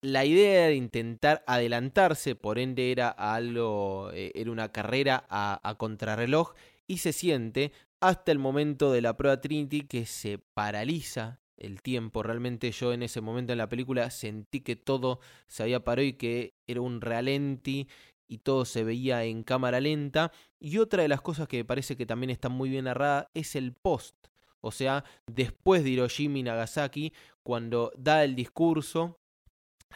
la idea de intentar adelantarse, por ende era algo, eh, era una carrera a, a contrarreloj y se siente hasta el momento de la prueba Trinity que se paraliza el tiempo. Realmente yo en ese momento en la película sentí que todo se había parado y que era un ralenti y todo se veía en cámara lenta. Y otra de las cosas que me parece que también está muy bien narrada es el post. O sea, después de Hiroshima y Nagasaki, cuando da el discurso,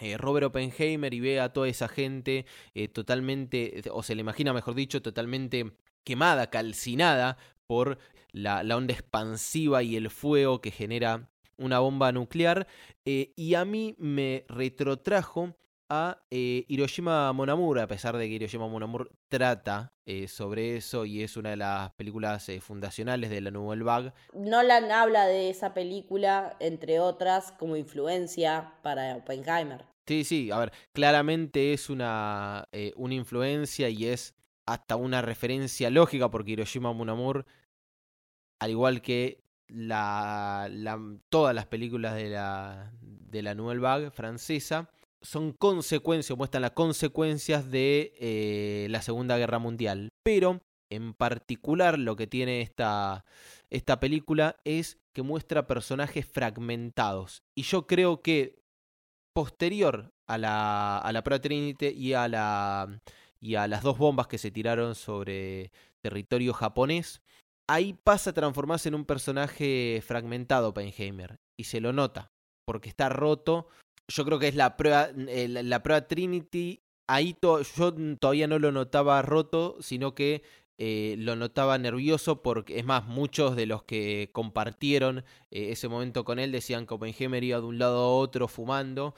eh, Robert Oppenheimer y ve a toda esa gente eh, totalmente, o se le imagina, mejor dicho, totalmente quemada, calcinada por la, la onda expansiva y el fuego que genera una bomba nuclear. Eh, y a mí me retrotrajo a eh, Hiroshima Mon a pesar de que Hiroshima Mon trata eh, sobre eso y es una de las películas fundacionales de la Nouvelle Vague. Nolan habla de esa película, entre otras, como influencia para Oppenheimer. Sí, sí, a ver, claramente es una, una influencia y es hasta una referencia lógica porque Hiroshima Mon al igual que la, todas las películas de la, de la Nouvelle Vague francesa son consecuencias, muestran las consecuencias de eh, la Segunda Guerra Mundial. Pero en particular lo que tiene esta, esta película es que muestra personajes fragmentados. Y yo creo que posterior a la, a la Pro Trinity y a, la, y a las dos bombas que se tiraron sobre territorio japonés, ahí pasa a transformarse en un personaje fragmentado Oppenheimer. Y se lo nota, porque está roto. Yo creo que es la prueba, eh, la, prueba Trinity. Ahí yo todavía no lo notaba roto, sino que eh, lo notaba nervioso porque, es más, muchos de los que compartieron eh, ese momento con él decían que Oppenheimer iba de un lado a otro fumando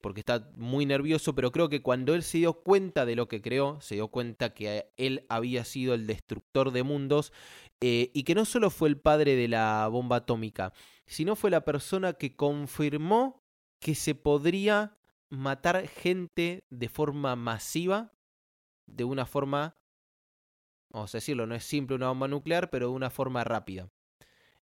porque está muy nervioso, pero creo que cuando él se dio cuenta de lo que creó, se dio cuenta que él había sido el destructor de mundos y que no solo fue el padre de la bomba atómica, sino fue la persona que confirmó que se podría matar gente de forma masiva, de una forma vamos a decirlo, no es simple una bomba nuclear, pero de una forma rápida.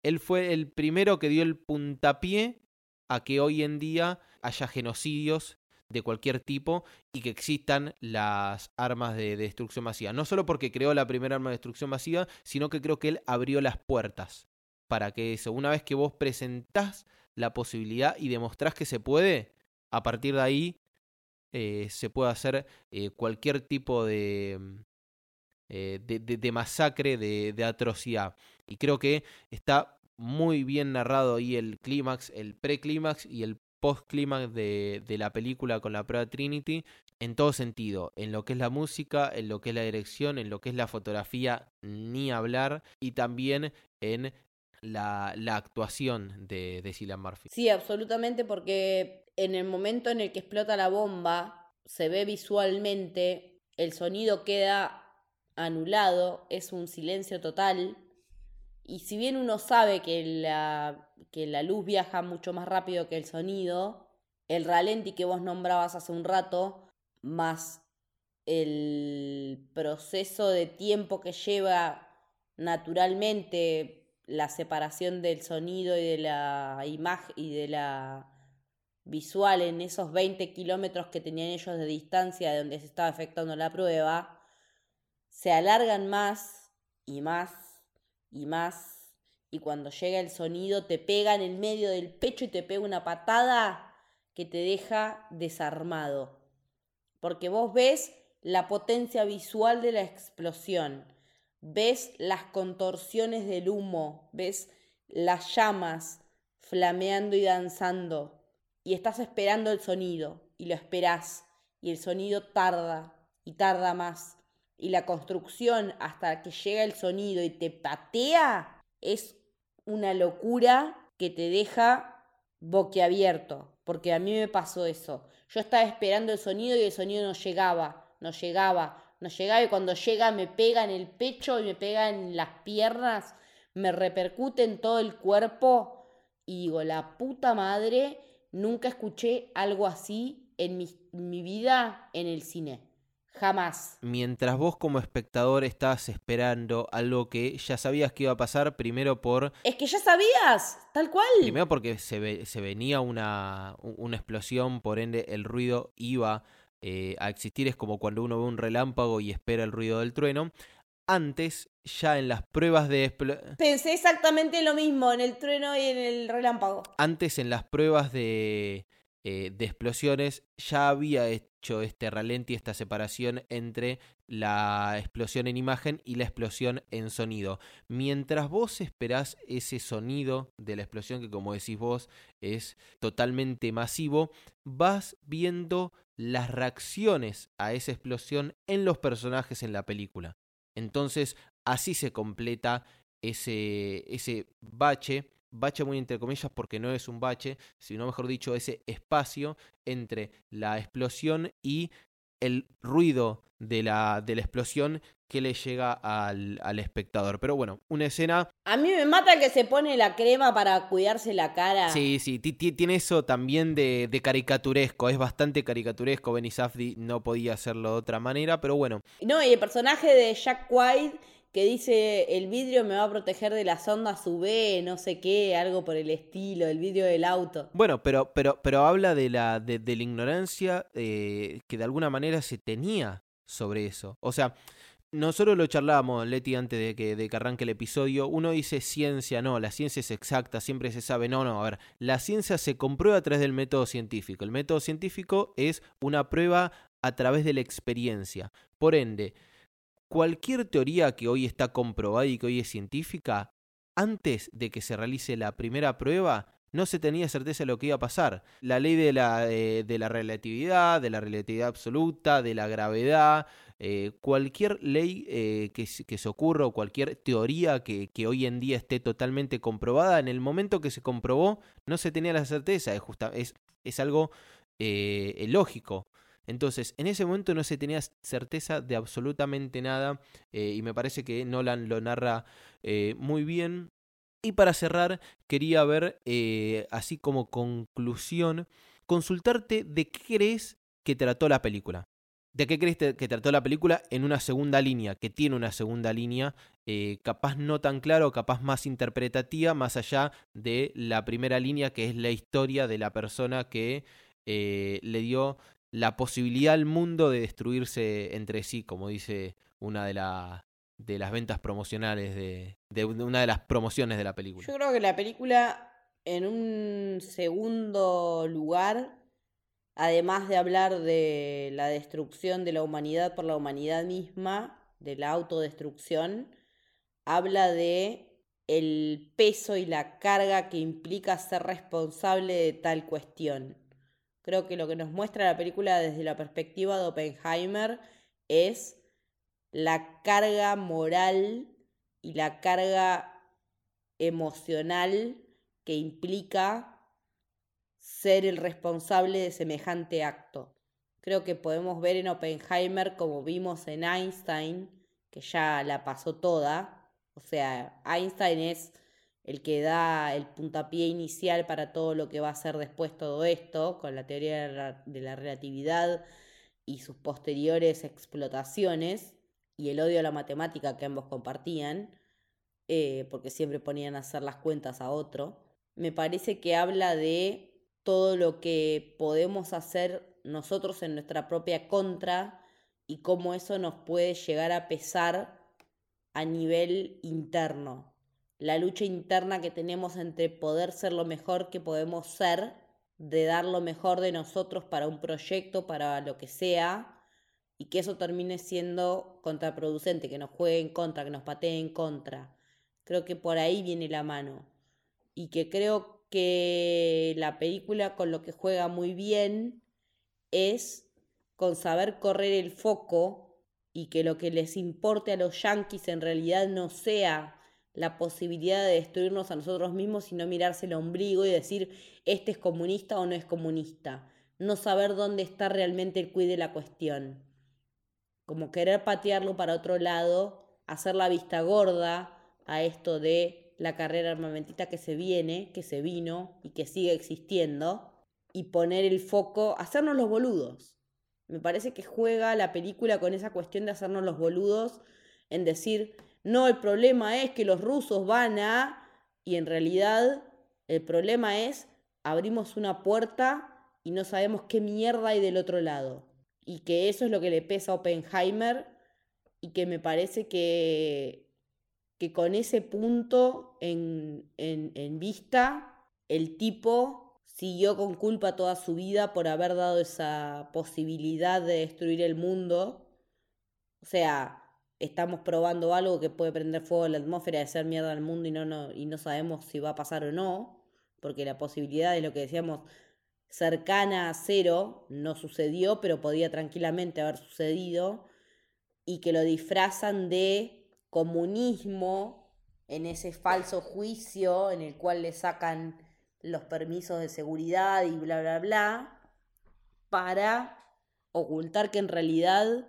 Él fue el primero que dio el puntapié a que hoy en día haya genocidios de cualquier tipo y que existan las armas de destrucción masiva. No solo porque creó la primera arma de destrucción masiva, sino que creo que él abrió las puertas para que eso, una vez que vos presentás la posibilidad y demostrás que se puede, a partir de ahí eh, se puede hacer eh, cualquier tipo de, eh, de, masacre, de, atrocidad. Y creo que está muy bien narrado ahí el clímax, el preclímax y el post-clímax de, la película con la prueba Trinity en todo sentido, en lo que es la música, en lo que es la dirección, en lo que es la fotografía, ni hablar, y también en la, la actuación de, de Cillian Murphy. Sí, absolutamente, porque en el momento en el que explota la bomba, se ve visualmente, el sonido queda anulado, es un silencio total. Y si bien uno sabe que la, que la luz viaja mucho más rápido que el sonido, el ralenti que vos nombrabas hace un rato, más el proceso de tiempo que lleva naturalmente la separación del sonido y de la imagen y de la visual en esos 20 kilómetros que tenían ellos de distancia de donde se estaba efectuando la prueba, se alargan más y más y más y cuando llega el sonido te pega en el medio del pecho y te pega una patada que te deja desarmado. Porque vos ves la potencia visual de la explosión, ves las contorsiones del humo, ves las llamas flameando y danzando y estás esperando el sonido y lo esperás y el sonido tarda y tarda más y la construcción hasta que llega el sonido y te patea es una locura que te deja boquiabierto, porque a mí me pasó eso. Yo estaba esperando el sonido y el sonido no llegaba, no llegaba, no llegaba y cuando llega me pega en el pecho y me pega en las piernas, me repercute en todo el cuerpo y digo, la puta madre, nunca escuché algo así en mi, mi vida en el cine. Jamás. Mientras vos como espectador estás esperando algo que ya sabías que iba a pasar, primero por... Es que ya sabías, tal cual. Primero porque se, se venía una, una explosión, por ende el ruido iba eh, a existir. Es como cuando uno ve un relámpago y espera el ruido del trueno. Antes, ya en las pruebas de... Pensé exactamente lo mismo en el trueno y en el relámpago. Antes en las pruebas de eh, de explosiones, ya había este ralenti, esta separación entre la explosión en imagen y la explosión en sonido. Mientras vos esperás ese sonido de la explosión, que como decís vos es totalmente masivo, vas viendo las reacciones a esa explosión en los personajes en la película. Entonces, así se completa ese, ese bache bache muy entre comillas porque no es un bache, sino mejor dicho ese espacio entre la explosión y el ruido de la, de la explosión que le llega al, al, espectador. Pero bueno, una escena... A mí me mata el que se pone la crema para cuidarse la cara. Sí, sí, tiene eso también de, de, caricaturesco, es bastante caricaturesco. Benny Safdie no podía hacerlo de otra manera, pero bueno. No, y el personaje de Jack White que dice el vidrio me va a proteger de las ondas UV, no sé qué, algo por el estilo, el vidrio del auto. Bueno, pero, pero, pero habla de la, de, la ignorancia eh, que de alguna manera se tenía sobre eso. O sea, nosotros lo charlábamos, Leti, antes de que, de que arranque el episodio. Uno dice ciencia, no, la ciencia es exacta, siempre se sabe. No, no, a ver, la ciencia se comprueba a través del método científico. El método científico es una prueba a través de la experiencia. Por ende, cualquier teoría que hoy está comprobada y que hoy es científica, antes de que se realice la primera prueba, no se tenía certeza de lo que iba a pasar. La ley de la, eh, de la relatividad, de la relatividad absoluta, de la gravedad, eh, cualquier ley eh, que, se ocurra o cualquier teoría que, que, hoy en día esté totalmente comprobada, en el momento que se comprobó no se tenía la certeza, es, justa, es, es algo lógico. Entonces, en ese momento no se tenía certeza de absolutamente nada eh, y me parece que Nolan lo narra eh, muy bien. Y para cerrar, quería ver, eh, así como conclusión, consultarte de qué crees que trató la película. ¿De qué crees que trató la película en una segunda línea, que tiene una segunda línea, capaz no tan claro, capaz más interpretativa, más allá de la primera línea, que es la historia de la persona que le dio la posibilidad al mundo de destruirse entre sí, como dice una de, la, de las ventas promocionales de, de una de las promociones de la película. Yo creo que la película, en un segundo lugar, además de hablar de la destrucción de la humanidad por la humanidad misma, de la autodestrucción, habla de el peso y la carga que implica ser responsable de tal cuestión. Creo que lo que nos muestra la película desde la perspectiva de Oppenheimer es la carga moral y la carga emocional que implica ser el responsable de semejante acto. Creo que podemos ver en Oppenheimer como vimos en Einstein, que ya la pasó toda. O sea, Einstein es el que da el puntapié inicial para todo lo que va a ser después todo esto, con la teoría de la relatividad y sus posteriores explotaciones, y el odio a la matemática que ambos compartían, eh, porque siempre ponían a hacer las cuentas a otro, me parece que habla de todo lo que podemos hacer nosotros en nuestra propia contra y cómo eso nos puede llegar a pesar a nivel interno, la lucha interna que tenemos entre poder ser lo mejor que podemos ser, de dar lo mejor de nosotros para un proyecto, para lo que sea, y que eso termine siendo contraproducente, que nos juegue en contra, que nos patee en contra. Creo que por ahí viene la mano. Y que creo que la película con lo que juega muy bien es con saber correr el foco y que lo que les importe a los yankees en realidad no sea la posibilidad de destruirnos a nosotros mismos y no mirarse el ombligo y decir, este es comunista o no es comunista. No saber dónde está realmente el cuide de la cuestión. Como querer patearlo para otro lado, hacer la vista gorda a esto de la carrera armamentista que se viene, que se vino y que sigue existiendo, y poner el foco, hacernos los boludos. Me parece que juega la película con esa cuestión de hacernos los boludos en decir, no, el problema es que los rusos van a... Y en realidad el problema es, abrimos una puerta y no sabemos qué mierda hay del otro lado. Y que eso es lo que le pesa a Oppenheimer y que me parece que, que con ese punto en, en, en vista, el tipo siguió con culpa toda su vida por haber dado esa posibilidad de destruir el mundo. O sea, estamos probando algo que puede prender fuego en la atmósfera de hacer mierda al mundo y no, no, y no sabemos si va a pasar o no, porque la posibilidad de lo que decíamos cercana a cero no sucedió, pero podía tranquilamente haber sucedido, y que lo disfrazan de comunismo en ese falso juicio en el cual le sacan los permisos de seguridad y bla, bla, bla, para ocultar que en realidad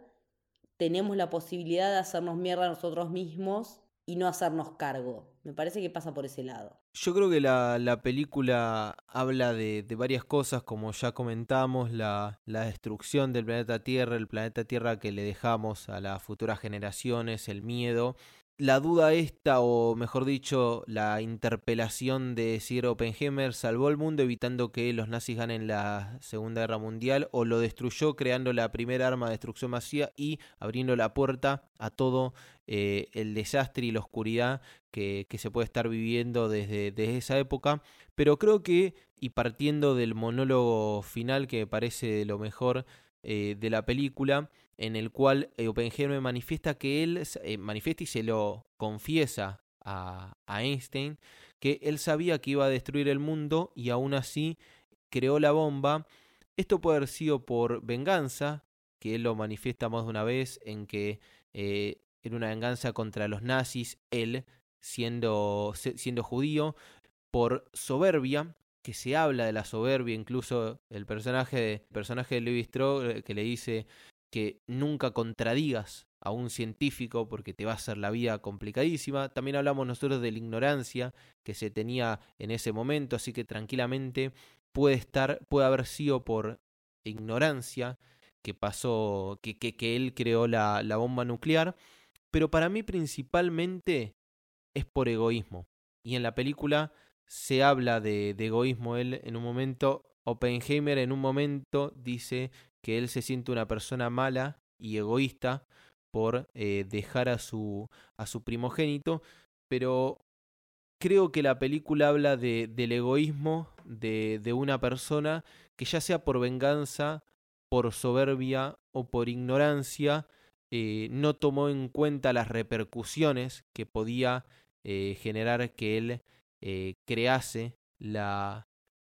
tenemos la posibilidad de hacernos mierda a nosotros mismos y no hacernos cargo. Me parece que pasa por ese lado. Yo creo que la, película habla de, varias cosas, como ya comentamos, la, la, destrucción del planeta Tierra, el planeta Tierra que le dejamos a las futuras generaciones, el miedo la duda esta, o mejor dicho, la interpelación de si Oppenheimer salvó el mundo evitando que los nazis ganen la Segunda Guerra Mundial, o lo destruyó creando la primera arma de destrucción masiva y abriendo la puerta a todo eh, el desastre y la oscuridad que, se puede estar viviendo desde, desde esa época. Pero creo que, y partiendo del monólogo final que me parece lo mejor eh, de la película, en el cual eh, Oppenheimer manifiesta que él, eh, manifiesta y se lo confiesa a, Einstein, que él sabía que iba a destruir el mundo y aún así creó la bomba. Esto puede haber sido por venganza, que él lo manifiesta más de una vez, en que eh, era una venganza contra los nazis, él siendo, siendo judío, por soberbia, que se habla de la soberbia, incluso el personaje de, el personaje de Levi Strauss que le dice que nunca contradigas a un científico porque te va a hacer la vida complicadísima. También hablamos nosotros de la ignorancia que se tenía en ese momento, así que tranquilamente puede estar, puede haber sido por ignorancia que pasó, que, que, él creó la, la, bomba nuclear, pero para mí principalmente es por egoísmo. Y en la película se habla de, de egoísmo. Él en un momento, Oppenheimer en un momento dice que él se siente una persona mala y egoísta por eh, dejar a su, a su primogénito, pero creo que la película habla de, del egoísmo de, de una persona que ya sea por venganza, por soberbia o por ignorancia, eh, no tomó en cuenta las repercusiones que podía eh, generar que él crease la,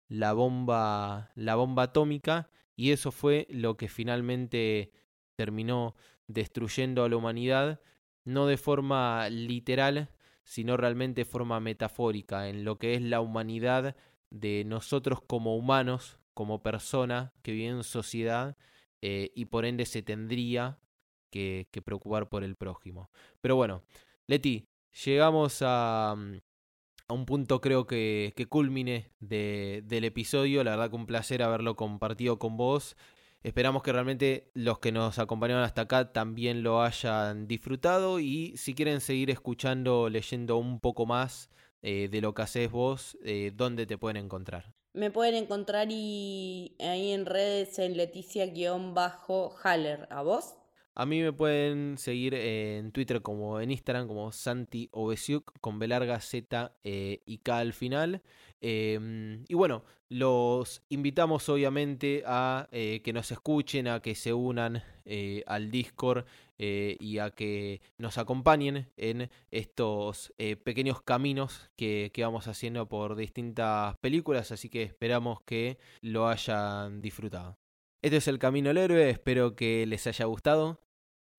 la, bomba, la bomba atómica y eso fue lo que finalmente terminó destruyendo a la humanidad, no de forma literal, sino realmente de forma metafórica, en lo que es la humanidad de nosotros como humanos, como persona que vive en sociedad, eh, y por ende se tendría que, preocupar por el prójimo. Pero bueno, Leti, llegamos a, mm, a un punto creo que, culmine de, del episodio. La verdad que un placer haberlo compartido con vos. Esperamos que realmente los que nos acompañaron hasta acá también lo hayan disfrutado y si quieren seguir escuchando, leyendo un poco más eh, de lo que haces vos, eh, ¿dónde te pueden encontrar? Me pueden encontrar y ahí en redes en Leticia-Haller. ¿A vos? A mí me pueden seguir en Twitter como en Instagram como Santi Obesiuk con B larga Z eh, y K al final. Em, y bueno, los invitamos obviamente a eh, que nos escuchen, a que se unan eh, al Discord y a que nos acompañen en estos pequeños caminos que, que vamos haciendo por distintas películas. Así que esperamos que lo hayan disfrutado. Este es el Camino al Héroe, espero que les haya gustado.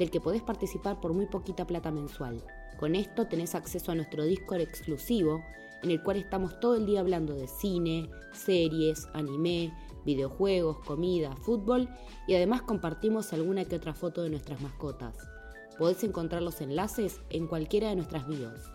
del que podés participar por muy poquita plata mensual. Con esto tenés acceso a nuestro Discord exclusivo, en el cual estamos todo el día hablando de cine, series, anime, videojuegos, comida, fútbol y además compartimos alguna que otra foto de nuestras mascotas. Podés encontrar los enlaces en cualquiera de nuestras bios.